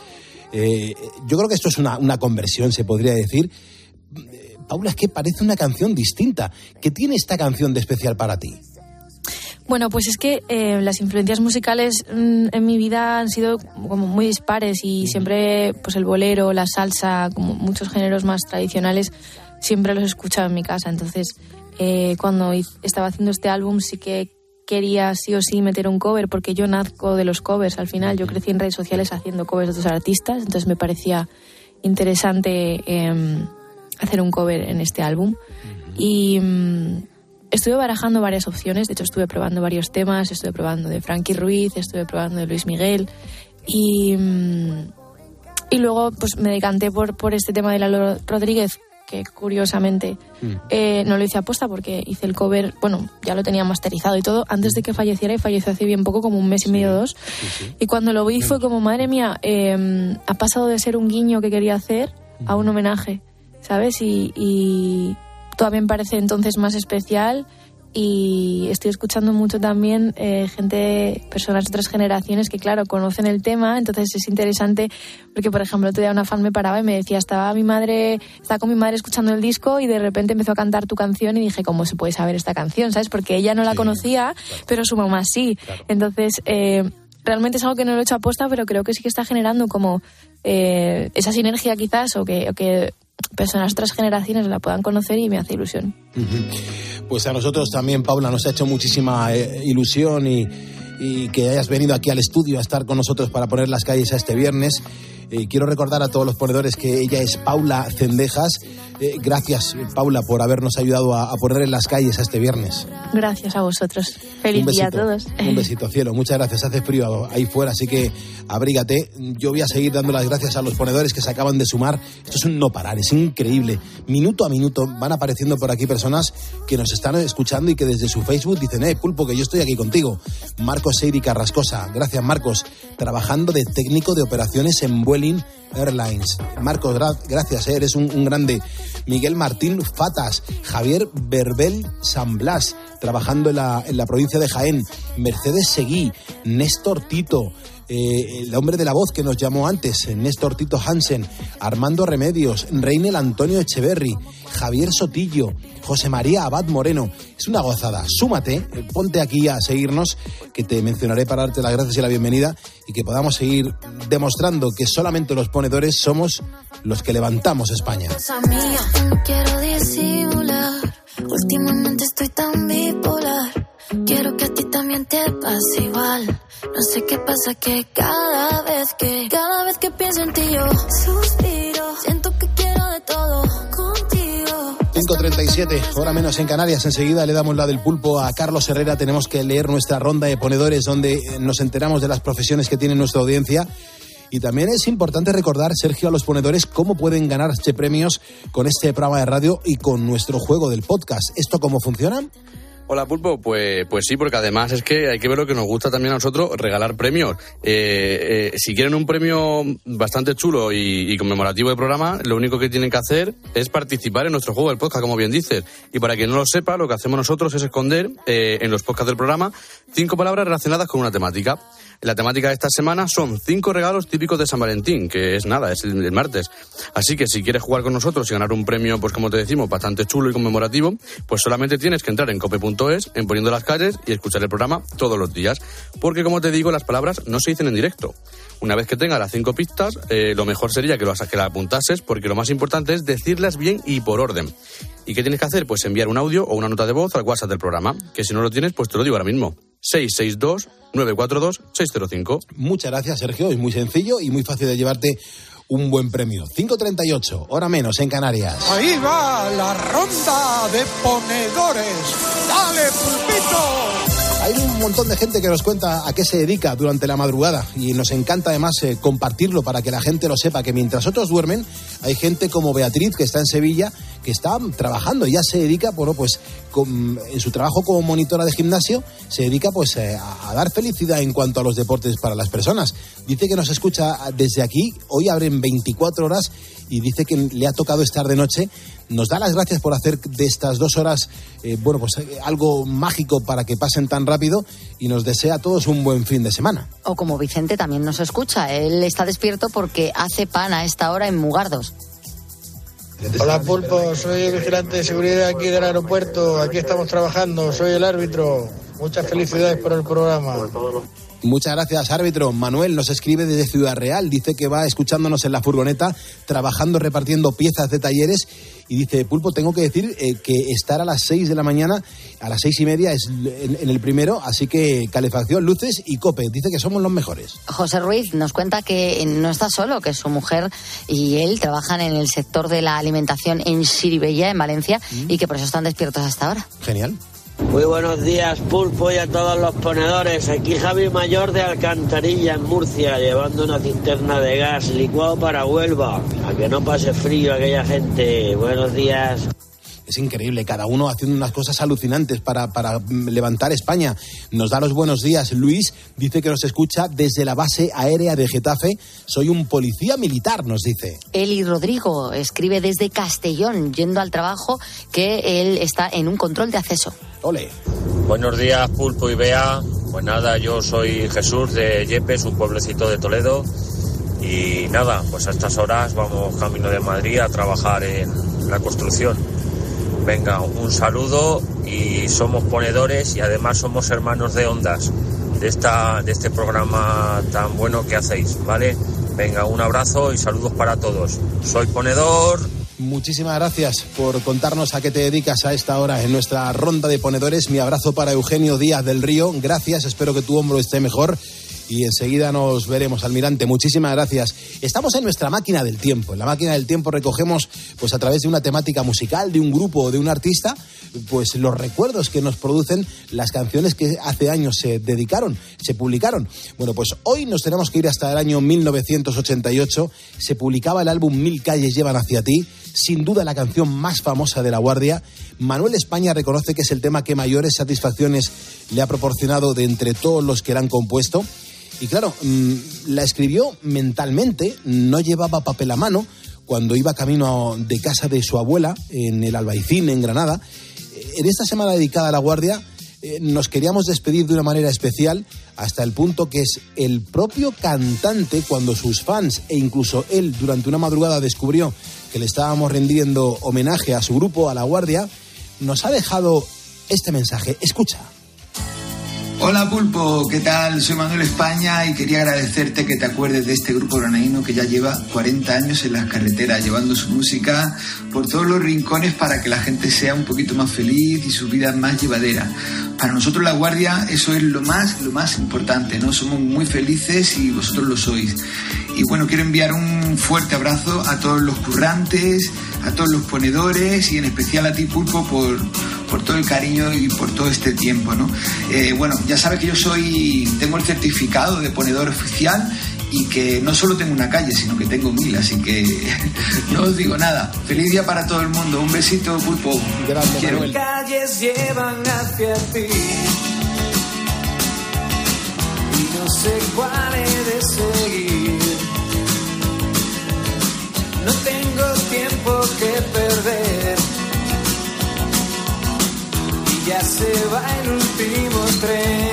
Eh, yo creo que esto es una, una conversión, se podría decir. Paula, es que parece una canción distinta. ¿Qué tiene esta canción de especial para ti? Bueno, pues es que eh, las influencias musicales mm, en mi vida han sido como muy dispares y siempre pues el bolero, la salsa, como muchos géneros más tradicionales, siempre los he escuchado en mi casa. Entonces, eh, cuando estaba haciendo este álbum sí que quería sí o sí meter un cover porque yo nazco de los covers al final. Yo crecí en redes sociales haciendo covers de otros artistas, entonces me parecía interesante em, hacer un cover en este álbum. Y mm, estuve barajando varias opciones, de hecho estuve probando varios temas, estuve probando de Frankie Ruiz, estuve probando de Luis Miguel. Y, mm, y luego pues me decanté por, por este tema de Lalo Rodríguez que curiosamente eh, no lo hice aposta porque hice el cover, bueno, ya lo tenía masterizado y todo antes de que falleciera y falleció hace bien poco, como un mes y medio o dos. Y cuando lo vi fue como, madre mía, eh, ha pasado de ser un guiño que quería hacer a un homenaje, ¿sabes? Y, y todavía me parece entonces más especial y estoy escuchando mucho también eh, gente, personas de otras generaciones que, claro, conocen el tema, entonces es interesante porque, por ejemplo, otro día una fan me paraba y me decía, estaba mi madre, estaba con mi madre escuchando el disco y de repente empezó a cantar tu canción y dije, ¿cómo se puede saber esta canción? ¿Sabes? Porque ella no la conocía, pero su mamá sí. Entonces, eh, realmente es algo que no lo he hecho aposta, pero creo que sí que está generando como eh, esa sinergia quizás o que, o que personas otras generaciones la puedan conocer y me hace ilusión. Pues a nosotros también, Paula, nos ha hecho muchísima eh, ilusión y, y que hayas venido aquí al estudio a estar con nosotros para poner las calles a este viernes. Eh, quiero recordar a todos los ponedores que ella es Paula Cendejas. Eh, gracias, Paula, por habernos ayudado a, a, poner en las calles a este viernes. Gracias a vosotros. Feliz día a todos. Un besito, cielo. Muchas gracias. Hace frío ahí fuera, así que abrígate. Yo voy a seguir dando las gracias a los ponedores que se acaban de sumar. Esto es un no parar, es increíble. Minuto a minuto van apareciendo por aquí personas que nos están escuchando y que desde su Facebook dicen, eh, Pulpo, que yo estoy aquí contigo. Marcos Seiri Carrascosa. Gracias, Marcos. Trabajando de técnico de operaciones en Airlines. Marcos, gracias, eh, eres un, un, grande. Miguel Martín Fatas, Javier Berbel San Blas, trabajando en la, en la provincia de Jaén. Mercedes Seguí, Néstor Tito, eh, el hombre de la voz que nos llamó antes, Néstor Tito Hansen, Armando Remedios, Reinel Antonio Echeverry, Javier Sotillo, José María Abad Moreno. Es una gozada. Súmate, eh, ponte aquí a seguirnos, que te mencionaré para darte las gracias y la bienvenida y que podamos seguir demostrando que solamente los ponedores somos los que levantamos España. Últimamente estoy tan bipolar. Quiero que a ti también te pase igual. No sé qué pasa que cada vez que, cada vez que pienso en ti yo suspiro. Siento que quiero de todo contigo. 5.37, hora menos en Canarias. Enseguida le damos la del pulpo a Carlos Herrera. Tenemos que leer nuestra ronda de ponedores donde nos enteramos de las profesiones que tiene nuestra audiencia. Y también es importante recordar, Sergio, a los ponedores cómo pueden ganarse premios con este programa de radio y con nuestro juego del podcast. ¿Esto cómo funciona? Hola Pulpo, pues, pues sí, porque además es que hay que ver lo que nos gusta también a nosotros, regalar premios. Eh, eh, si quieren un premio bastante chulo y, conmemorativo de programa, lo único que tienen que hacer es participar en nuestro juego del podcast, como bien dices. Y para quien no lo sepa, lo que hacemos nosotros es esconder eh, en los podcasts del programa cinco palabras relacionadas con una temática. La temática de esta semana son cinco regalos típicos de San Valentín, que es nada, es el, martes. Así que si quieres jugar con nosotros y ganar un premio, pues como te decimos, bastante chulo y conmemorativo, pues solamente tienes que entrar en cope.es, en poniendo las calles y escuchar el programa todos los días. Porque como te digo, las palabras no se dicen en directo. Una vez que tengas las cinco pistas, eh, lo mejor sería que, lo, que las apuntases, porque lo más importante es decirlas bien y por orden. ¿Y qué tienes que hacer? Pues enviar un audio o una nota de voz al WhatsApp del programa, que si no lo tienes, pues te lo digo ahora mismo. 662-942-605. Muchas gracias, Sergio. Es muy sencillo y muy fácil de llevarte un buen premio. 5.38, hora menos en Canarias. Ahí va la ronda de ponedores. ¡Dale, pulpito! Hay un montón de gente que nos cuenta a qué se dedica durante la madrugada y nos encanta además eh, compartirlo para que la gente lo sepa, que mientras otros duermen, hay gente como Beatriz que está en Sevilla, que está trabajando, ya se dedica, bueno, pues en su trabajo como monitora de gimnasio, se dedica pues eh, a, a, dar felicidad en cuanto a los deportes para las personas. Dice que nos escucha desde aquí, hoy abren 24 horas y dice que le ha tocado estar de noche. Nos da las gracias por hacer de estas dos horas, eh, bueno, pues eh, algo mágico para que pasen tan rápido y nos desea a todos un buen fin de semana. O como Vicente también nos escucha, él está despierto porque hace pan a esta hora en Mugardos. Hola Pulpo, soy el vigilante de seguridad aquí del aeropuerto, aquí estamos trabajando, soy el árbitro. Muchas felicidades por el programa. Muchas gracias, árbitro. Manuel nos escribe desde Ciudad Real. Dice que va escuchándonos en la furgoneta, trabajando, repartiendo piezas de talleres. Y dice, Pulpo, tengo que decir eh, que estar a las seis de la mañana, a las seis y media es en, en el primero. Así que calefacción, luces y cope. Dice que somos los mejores. José Ruiz nos cuenta que no está solo, que su mujer y él trabajan en el sector de la alimentación en Siribella, en Valencia, y que por eso están despiertos hasta ahora. Genial. Muy buenos días, Pulpo, y a todos los ponedores. Aquí Javi Mayor de Alcantarilla, en Murcia, llevando una cisterna de gas licuado para Huelva. A que no pase frío aquella gente. Buenos días. Es increíble, cada uno haciendo unas cosas alucinantes para, para levantar España. Nos da los buenos días. Luis dice que nos escucha desde la base aérea de Getafe. Soy un policía militar, nos dice. Eli Rodrigo escribe desde Castellón, yendo al trabajo, que él está en un control de acceso. Ole. Buenos días, Pulpo y Bea. Pues nada, yo soy Jesús de Yepes, un pueblecito de Toledo. Y nada, pues a estas horas vamos camino de Madrid a trabajar en la construcción. Venga, un saludo y somos ponedores y además somos hermanos de ondas de, esta, de este programa tan bueno que hacéis, ¿vale? Venga, un abrazo y saludos para todos. Soy ponedor. Muchísimas gracias por contarnos a qué te dedicas a esta hora en nuestra ronda de ponedores. Mi abrazo para Eugenio Díaz del Río. Gracias, espero que tu hombro esté mejor. Y enseguida nos veremos, almirante. Muchísimas gracias. Estamos en nuestra máquina del tiempo. En la máquina del tiempo recogemos, pues a través de una temática musical, de un grupo o de un artista, pues los recuerdos que nos producen las canciones que hace años se dedicaron, se publicaron. Bueno, pues hoy nos tenemos que ir hasta el año 1988. Se publicaba el álbum Mil calles llevan hacia ti sin duda la canción más famosa de La Guardia. Manuel España reconoce que es el tema que mayores satisfacciones le ha proporcionado de entre todos los que la han compuesto. Y claro, mmm, la escribió mentalmente, no llevaba papel a mano cuando iba camino de casa de su abuela en el Albaicín, en Granada. En esta semana dedicada a La Guardia, eh, nos queríamos despedir de una manera especial hasta el punto que es el propio cantante cuando sus fans e incluso él durante una madrugada descubrió que le estábamos rendiendo homenaje a su grupo, a La Guardia, nos ha dejado este mensaje. Escucha. Hola Pulpo, ¿qué tal? Soy Manuel España y quería agradecerte que te acuerdes de este grupo granaíno que ya lleva 40 años en las carreteras, llevando su música por todos los rincones para que la gente sea un poquito más feliz y su vida más llevadera. Para nosotros la Guardia eso es lo más, lo más importante, ¿no? Somos muy felices y vosotros lo sois. Y bueno, quiero enviar un fuerte abrazo a todos los currantes, a todos los ponedores y en especial a ti Pulpo por, por todo el cariño y por todo este tiempo, ¿no? Eh, bueno, ya sabes que yo soy, tengo el certificado de ponedor oficial y que no solo tengo una calle, sino que tengo mil, así que no os digo nada. Feliz día para todo el mundo. Un besito, Pulpo. Grande, Quiero. Manuel. calles llevan hacia ti y no sé cuál he de seguir. No tengo tiempo que perder ya se va el último tren.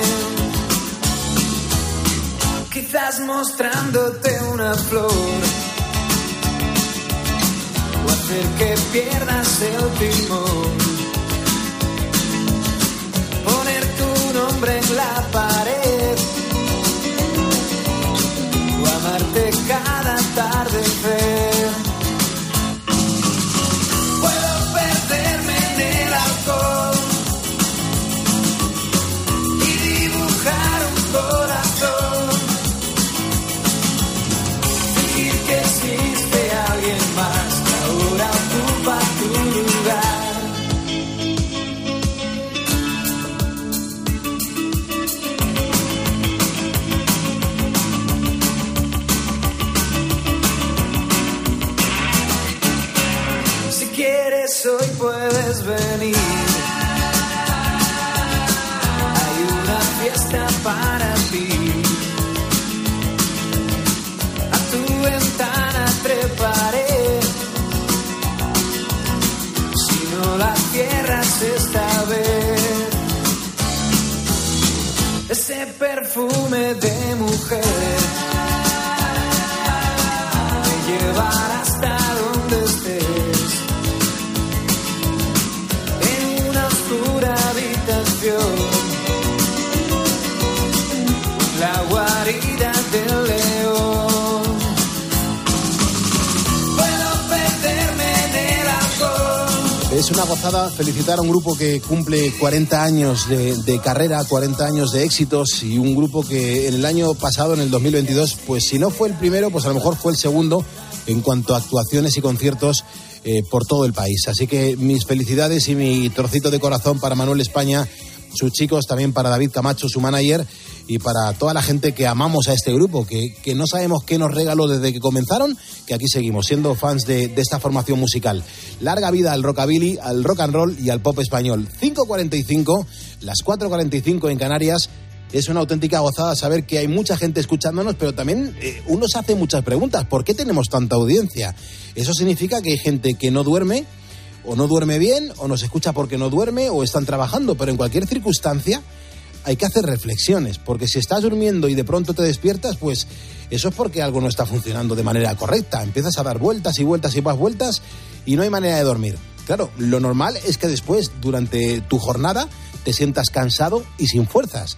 Quizás mostrándote una flor o hacer que pierdas el timón. poner tu nombre en la pared o amarte cada atardecer. Perfume de mujer. Me llevará una gozada felicitar a un grupo que cumple 40 años de, de, carrera, 40 años de éxitos y un grupo que en el año pasado, en el 2022, pues si no fue el primero, pues a lo mejor fue el segundo en cuanto a actuaciones y conciertos eh, por todo el país. Así que mis felicidades y mi trocito de corazón para Manuel España, sus chicos, también para David Camacho, su manager, y para toda la gente que amamos a este grupo, que, que no sabemos qué nos regaló desde que comenzaron, que aquí seguimos siendo fans de, esta formación musical. Larga vida al rockabilly, al rock and roll y al pop español. 5.45, las 4.45 en Canarias. Es una auténtica gozada saber que hay mucha gente escuchándonos, pero también eh, uno se hace muchas preguntas. ¿Por qué tenemos tanta audiencia? Eso significa que hay gente que no duerme, o no duerme bien, o nos escucha porque no duerme, o están trabajando, pero en cualquier circunstancia hay que hacer reflexiones, porque si estás durmiendo y de pronto te despiertas, pues eso es porque algo no está funcionando de manera correcta. Empiezas a dar vueltas y vueltas y más vueltas y no hay manera de dormir. Claro, lo normal es que después, durante tu jornada, te sientas cansado y sin fuerzas.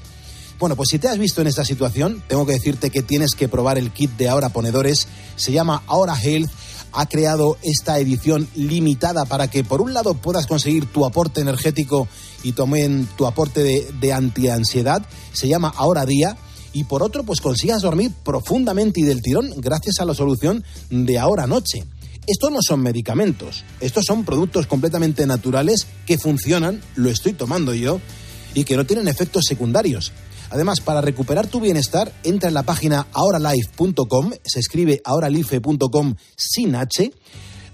Bueno, pues si te has visto en esta situación, tengo que decirte que tienes que probar el kit de Ahora Ponedores. Se llama Ahora Health. Ha creado esta edición limitada para que, por un lado, puedas conseguir tu aporte energético y también tu aporte de, de antiansiedad. Se llama Ahora Día. Y por otro, pues consigas dormir profundamente y del tirón gracias a la solución de Ahora Noche. Estos no son medicamentos, estos son productos completamente naturales que funcionan, lo estoy tomando yo, y que no tienen efectos secundarios. Además, para recuperar tu bienestar, entra en la página ahoralife.com, se escribe ahoralife.com sin H.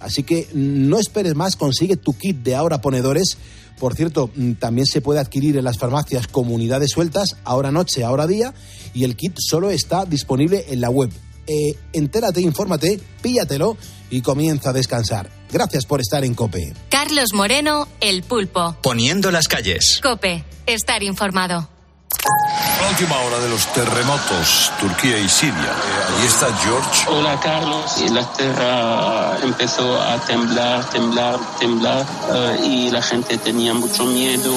Así que no esperes más, consigue tu kit de ahora ponedores. Por cierto, también se puede adquirir en las farmacias comunidades sueltas, ahora noche, ahora día, y el kit solo está disponible en la web. Eh, entérate, infórmate, píllatelo y comienza a descansar. Gracias por estar en Cope. Carlos Moreno, El Pulpo. Poniendo las calles. Cope, estar informado. La última hora de los terremotos, Turquía y Siria. Eh, allí está George. Hola Carlos, la tierra empezó a temblar, temblar, temblar uh, y la gente tenía mucho miedo.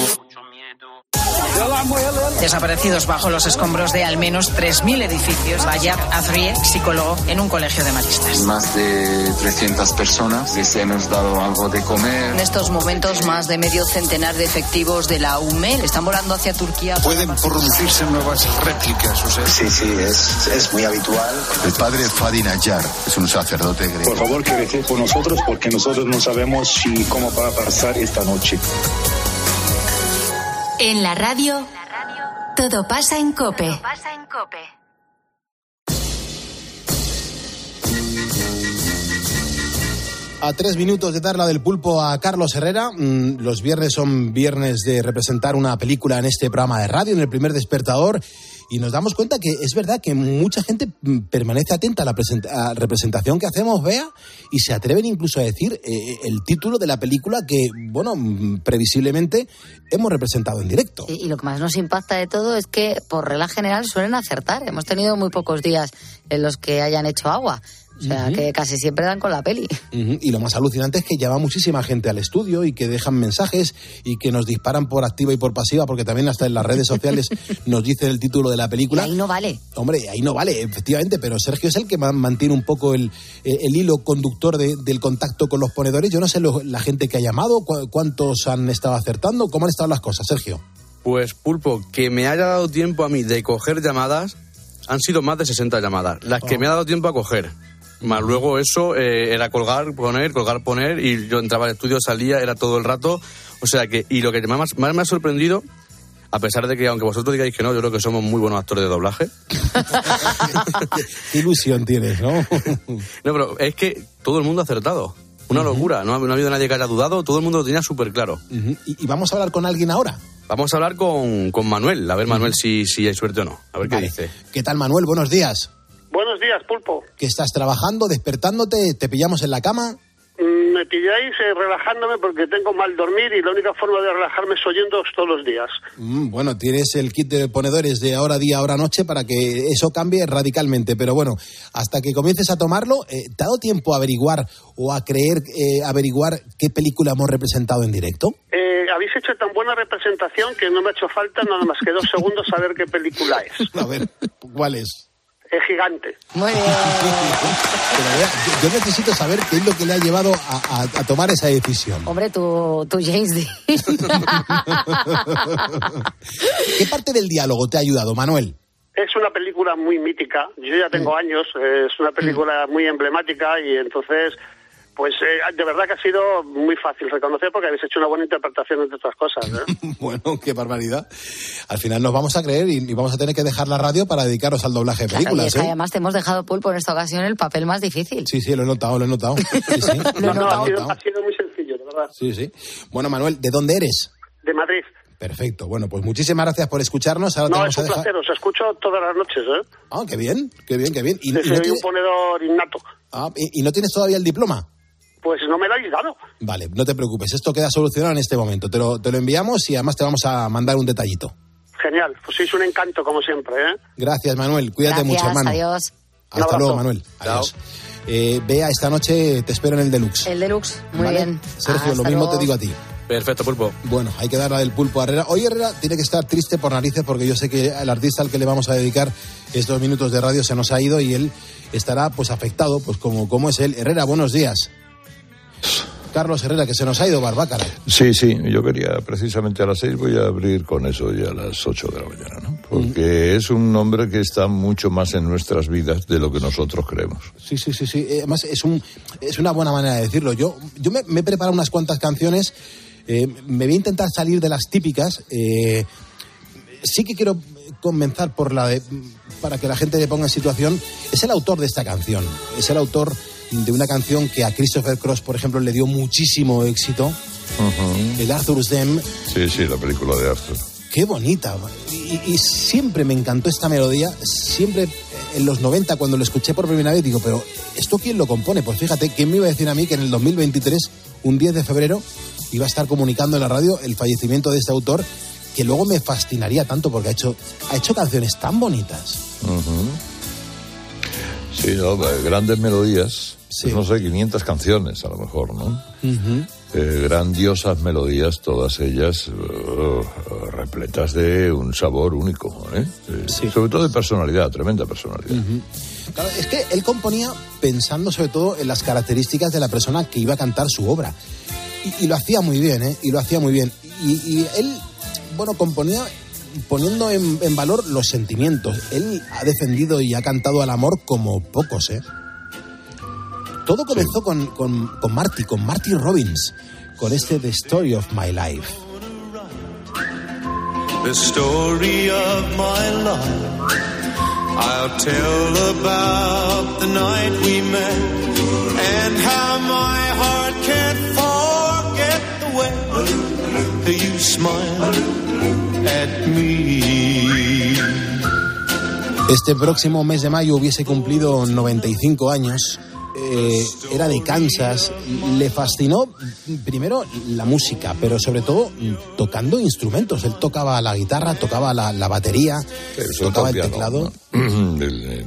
Desaparecidos bajo los escombros de al menos 3.000 edificios. Vaya Azrie, psicólogo en un colegio de maristas. Más de 300 personas les hemos dado algo de comer. En estos momentos, más de medio centenar de efectivos de la UME están volando hacia Turquía. Pueden producirse nuevas réplicas, o sea. Sí, sí, es, es muy habitual. El padre Fadi Nayar es un sacerdote griego. Por favor, que recé por nosotros porque nosotros no sabemos si cómo va a pasar esta noche. En la radio, todo pasa en Cope. A tres minutos de dar la del pulpo a Carlos Herrera. Mm, Los viernes son viernes de representar una película en este programa de radio, en el primer despertador. Y nos damos cuenta que es verdad que mucha gente mm, permanece atenta a la a representación que hacemos, vea, y se atreven incluso a decir eh, el título de la película que, bueno, mm, previsiblemente hemos representado en directo. Y lo que más nos impacta de todo es que, por regla general, suelen acertar. Hemos tenido muy pocos días en los que hayan hecho agua. O sea, que casi siempre dan con la peli. Y lo más alucinante es que llama muchísima gente al estudio y que dejan mensajes y que nos disparan por activa y por pasiva, porque también hasta en las redes sociales nos dicen el título de la película. Ahí no vale. Hombre, ahí no vale, efectivamente, pero Sergio es el que ma- mantiene un poco el, el hilo conductor de- del contacto con los ponedores. Yo no sé lo- la gente que ha llamado, cu- cuántos han estado acertando, cómo han estado las cosas, Sergio. Pues Pulpo, que me haya dado tiempo a mí de coger llamadas, han sido más de 60 llamadas, las que Oh. me ha dado tiempo a coger. Más luego eso eh, era colgar, poner, colgar, poner, y yo entraba al estudio, salía, era todo el rato. O sea que, y lo que más, más me ha sorprendido, a pesar de que aunque vosotros digáis que no, yo creo que somos muy buenos actores de doblaje. Qué ilusión tienes, ¿no? No, pero es que todo el mundo ha acertado. Una locura, no ha, no ha habido nadie que haya dudado, todo el mundo lo tenía súper claro. Ujú. y, y vamos a hablar con alguien ahora. Vamos a hablar con, con Manuel, a ver Manuel si, si hay suerte o no, a ver qué Vale. dice. ¿Qué tal, Manuel? Buenos días. Buenos días, Pulpo. ¿Que estás trabajando, despertándote? ¿Te pillamos en la cama? Mm, Me pilláis eh, relajándome porque tengo mal dormir y la única forma de relajarme es oyéndoos todos los días. Mm, bueno, tienes el kit de ponedores de ahora día, ahora noche para que eso cambie radicalmente. Pero bueno, hasta que comiences a tomarlo, eh, ¿te ha dado tiempo a averiguar o a creer, eh, averiguar qué película hemos representado en directo? Eh, habéis hecho tan buena representación que no me ha hecho falta nada más que dos segundos saber qué película es. A ver, ¿cuál es? Es gigante. Muy bien. Pero vea, yo, yo necesito saber qué es lo que le ha llevado a, a- a tomar esa decisión. Hombre, tu, tu James Dean. ¿Qué parte del diálogo te ha ayudado, Manuel? Es una película muy mítica. Yo ya tengo años. eh, es una película muy emblemática y entonces, pues eh, de verdad que ha sido muy fácil reconocer porque habéis hecho una buena interpretación entre otras cosas. ¿eh? Bueno, qué barbaridad. Al final nos vamos a creer y, y vamos a tener que dejar la radio para dedicarnos al doblaje de Claro, y películas. es que ¿eh? además te hemos dejado, Pulpo, en esta ocasión el papel más difícil. Sí, sí, lo he notado, lo he notado. Sí, sí, No, lo he no, notado, ha sido, notado. ha sido muy sencillo, de verdad. Sí, sí. Bueno, Manuel, ¿de dónde eres? De Madrid. Perfecto. Bueno, pues muchísimas gracias por escucharnos. Ahora te No, vamos es a un dejar. placer. Os escucho todas las noches. ¿eh? Ah, qué bien, qué bien, qué bien. ¿Y, y Soy no un ponedor innato. ah, y- y no tienes todavía el diploma? Pues no me lo habéis dado. Vale, no te preocupes. Esto queda solucionado en este momento. Te lo, te lo enviamos y además te vamos a mandar un detallito. Genial. Pues sois un encanto, como siempre. ¿eh? Gracias, Manuel. Cuídate Gracias, mucho, hermano. adiós. Hasta luego. Manuel. Adiós. Eh, Bea, esta noche te espero en el Deluxe. El deluxe, muy ¿vale? bien. Sergio, Hasta lo mismo luego. te digo a ti. Perfecto, pulpo. Bueno, hay que dar la del pulpo a Herrera. Hoy Herrera tiene que estar triste por narices porque yo sé que el artista al que le vamos a dedicar estos minutos de radio se nos ha ido y él estará pues afectado, pues como, como es él. Herrera, buenos días. Carlos Herrera, que se nos ha ido Barbácara. Sí, sí, yo quería precisamente a las seis voy a abrir con eso ya a las ocho de la mañana, ¿no? Porque es un nombre que está mucho más en nuestras vidas de lo que nosotros creemos. Sí, sí, sí, sí. Eh, Además, es, un, es una buena manera de decirlo. Yo, yo me, me he preparado unas cuantas canciones. eh, me voy a intentar salir de las típicas. eh, sí que quiero comenzar por la de, para que la gente le ponga en situación. Es el autor de esta canción. Es el autor de una canción que a Christopher Cross, por ejemplo, le dio muchísimo éxito. El Arthur's Dem. Sí, sí, la película de Arthur. Qué bonita. Y, y siempre me encantó esta melodía. Siempre en los 90, cuando lo escuché por primera vez, digo, pero ¿esto quién lo compone? Pues fíjate, ¿quién me iba a decir a mí que en el 2023, un 10 de febrero, iba a estar comunicando en la radio el fallecimiento de este autor, que luego me fascinaría tanto porque ha hecho, ha hecho canciones tan bonitas. Ujú. Sí, no, eh, grandes melodías. Pues no sé, 500 canciones a lo mejor, ¿no? Eh, grandiosas melodías, todas ellas eh, repletas de un sabor único, ¿eh? Eh, Sobre todo de personalidad, tremenda personalidad. Claro, es que él componía pensando sobre todo en las características de la persona que iba a cantar su obra. Y, y lo hacía muy bien, ¿eh? Y lo hacía muy bien. Y, y él, bueno, componía poniendo en, en valor los sentimientos. Él ha defendido y ha cantado al amor como pocos, ¿eh? Todo comenzó con, con, con Marty, con Marty Robbins, con este The Story of My Life. The story of my life. I'll tell about the night we met and how my heart can't forget the way you smiled Este próximo mes de mayo hubiese cumplido 95 años. eh, era de Kansas. Le fascinó primero la música, pero sobre todo mm, tocando instrumentos. Él tocaba la guitarra, tocaba la, la batería, tocaba el teclado. eh,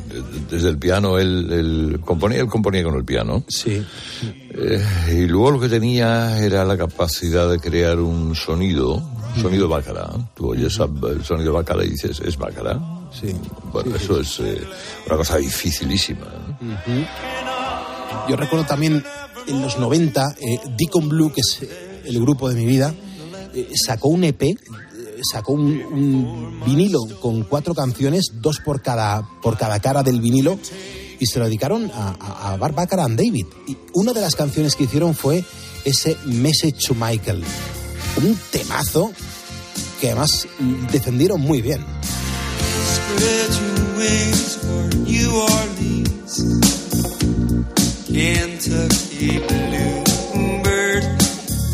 Desde el piano, él, él componía, él componía con el piano. Sí. y luego lo que tenía era la capacidad de crear un sonido, sonido bácara. Tú oyes el sonido bácara y dices, ¿es bácara? Sí. Bueno, eso es eh, una cosa dificilísima. ¿no? Ujú. Yo recuerdo también en los 90, eh, Deacon Blue, que es eh, el grupo de mi vida, eh, sacó un EP, eh, sacó un, un vinilo con cuatro canciones, dos por cada, por cada cara del vinilo, y se lo dedicaron a, a, Bart and David. Y una de las canciones que hicieron fue ese Message to Michael, un temazo que además defendieron muy bien. Spread your wings for New Orleans, Kentucky Bluebird,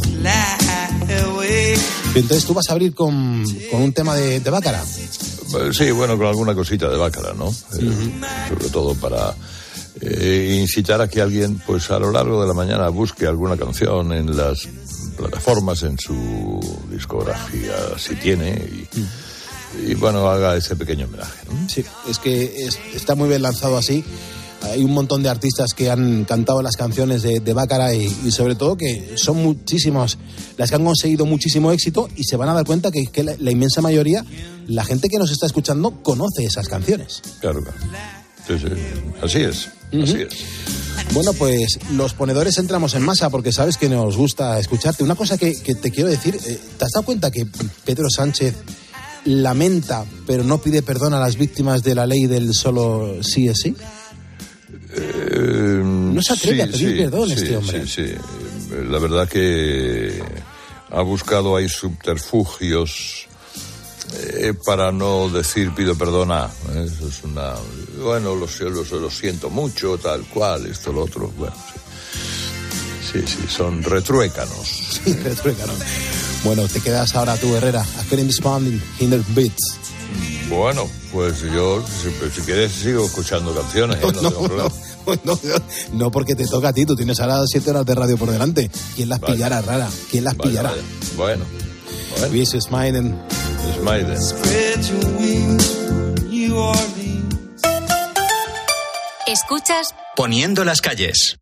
fly away. Entonces tú vas a abrir con, con un tema de, de Baccarat. Eh, Sí, bueno, con alguna cosita de bácara, ¿no? Eh, Sobre todo para eh, incitar a que alguien, pues a lo largo de la mañana, busque alguna canción en las plataformas, en su discografía, si tiene, y, y, bueno, haga ese pequeño homenaje. ¿no? Sí, es que es- está muy bien lanzado así. Hay un montón de artistas que han cantado las canciones de, de Bácara y, y sobre todo que son muchísimos las que han conseguido muchísimo éxito y se van a dar cuenta que, que la, la inmensa mayoría, la gente que nos está escuchando, conoce esas canciones. Claro, claro. Sí, sí. Así es. Así es. Bueno, pues los ponedores entramos en masa porque sabes que nos gusta escucharte. Una cosa que, que te quiero decir, eh, ¿te has dado cuenta que Pedro Sánchez lamenta pero no pide perdón a las víctimas de la ley del solo sí es sí? no se atreve a pedir perdón sí, este hombre. Sí, sí. La verdad que ha buscado ahí subterfugios eh, para no decir pido perdón a. ¿eh? Eso es una. Bueno, lo, lo, lo siento mucho, tal cual, esto, lo otro. Bueno, sí. Sí, sí, son retruécanos. Sí, retruécanos. Bueno, te quedas ahora tú, Herrera. I couldn't respond in Hinder Beats. Bueno, pues yo, si, si quieres, sigo escuchando canciones, ¿eh? no, tengo problema. No, no, porque te toca a ti, tú tienes ahora siete horas de radio por delante. ¿Quién las Vale. pillara, rara? ¿Quién las Vale, pillara? vale. Bueno, Luis wings for New Orleans. Escuchas Poniendo las calles.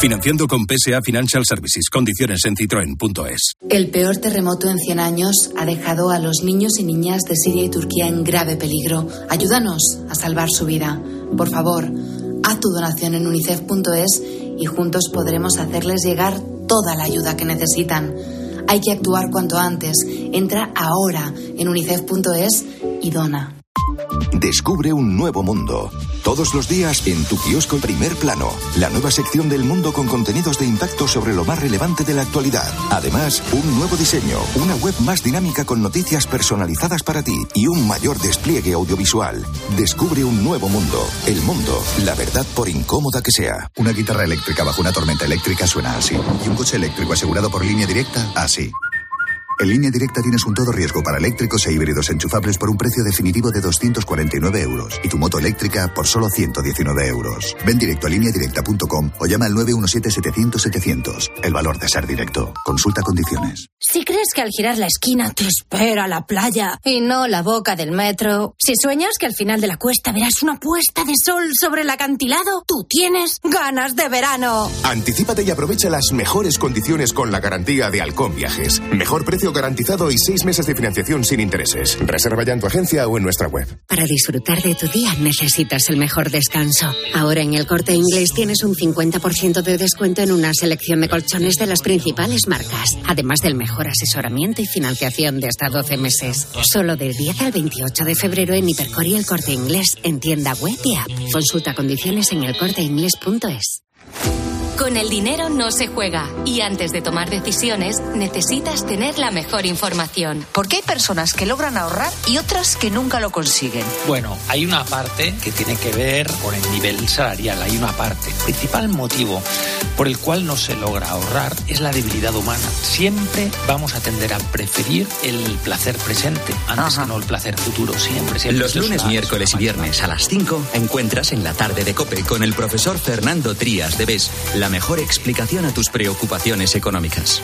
Financiando con PSA Financial Services. Condiciones en citroen.es. El peor terremoto en 100 años ha dejado a los niños y niñas de Siria y Turquía en grave peligro. Ayúdanos a salvar su vida. Por favor, haz tu donación en unicef.es y juntos podremos hacerles llegar toda la ayuda que necesitan. Hay que actuar cuanto antes. Entra ahora en unicef.es y dona. Descubre un nuevo mundo. Todos los días en tu kiosco Primer Plano, la nueva sección del mundo con contenidos de impacto sobre lo más relevante de la actualidad. Además, un nuevo diseño, una web más dinámica con noticias personalizadas para ti y un mayor despliegue audiovisual. Descubre un nuevo mundo. El mundo, la verdad por incómoda que sea. Una guitarra eléctrica bajo una tormenta eléctrica suena así. Y un coche eléctrico asegurado por línea directa, así. En línea directa tienes un todo riesgo para eléctricos e híbridos enchufables por un precio definitivo de 249 euros y tu moto eléctrica por solo 119 euros. Ven directo a lineadirecta.com o llama al 917-700-700. El valor de ser directo. Consulta condiciones. Si crees que al girar la esquina te espera la playa y no la boca del metro, si sueñas que al final de la cuesta verás una puesta de sol sobre el acantilado, tú tienes ganas de verano. Anticípate y aprovecha las mejores condiciones con la garantía de Halcón Viajes. Mejor precio garantizado y seis meses de financiación sin intereses. Reserva ya en tu agencia o en nuestra web. Para disfrutar de tu día necesitas el mejor descanso. Ahora en el corte inglés tienes un 50% de descuento en una selección de colchones de las principales marcas, además del mejor asesoramiento y financiación de hasta 12 meses. Solo del 10 al 28 de febrero en Hipercor y el corte inglés en tienda web y app. Consulta condiciones en elcorteinglés.es. Con el dinero no se juega y antes de tomar decisiones necesitas tener la mejor información. Porque hay personas que logran ahorrar y otras que nunca lo consiguen. Bueno, hay una parte que tiene que ver con el nivel salarial. Hay una parte. El principal motivo por el cual no se logra ahorrar es la debilidad humana. Siempre vamos a tender a preferir el placer presente antes que no el placer futuro. Siempre, siempre. Los lunes, miércoles y viernes a las 5 encuentras en la tarde de Cope con el profesor Fernando Trías de BES la mejor explicación a tus preocupaciones económicas.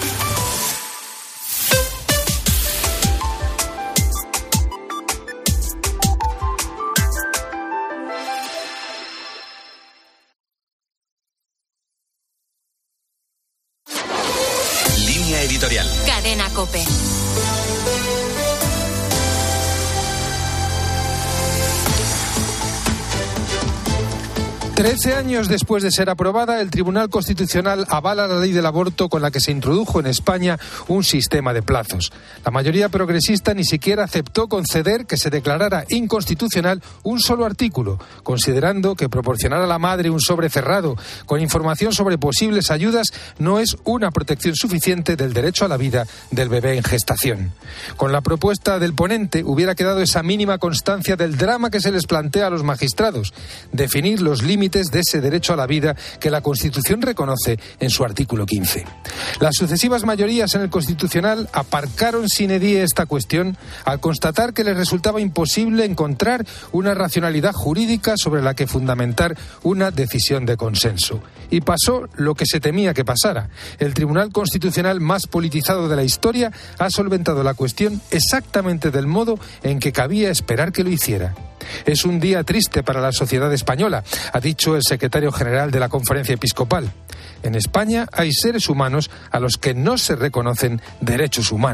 13 años después de ser aprobada, el Tribunal Constitucional avala la ley del aborto con la que se introdujo en España un sistema de plazos. La mayoría progresista ni siquiera aceptó conceder que se declarara inconstitucional un solo artículo, considerando que proporcionar a la madre un sobre cerrado con información sobre posibles ayudas no es una protección suficiente del derecho a la vida del bebé en gestación. Con la propuesta del ponente hubiera quedado esa mínima constancia del drama que se les plantea a los magistrados, definir los límites de de ese derecho a la vida que la Constitución reconoce en su artículo 15. Las sucesivas mayorías en el Constitucional aparcaron sin edie esta cuestión al constatar que les resultaba imposible encontrar una racionalidad jurídica sobre la que fundamentar una decisión de consenso. Y pasó lo que se temía que pasara. El Tribunal Constitucional más politizado de la historia ha solventado la cuestión exactamente del modo en que cabía esperar que lo hiciera. Es un día triste para la sociedad española, ha dicho el secretario general de la Conferencia Episcopal. En España hay seres humanos a los que no se reconocen derechos humanos.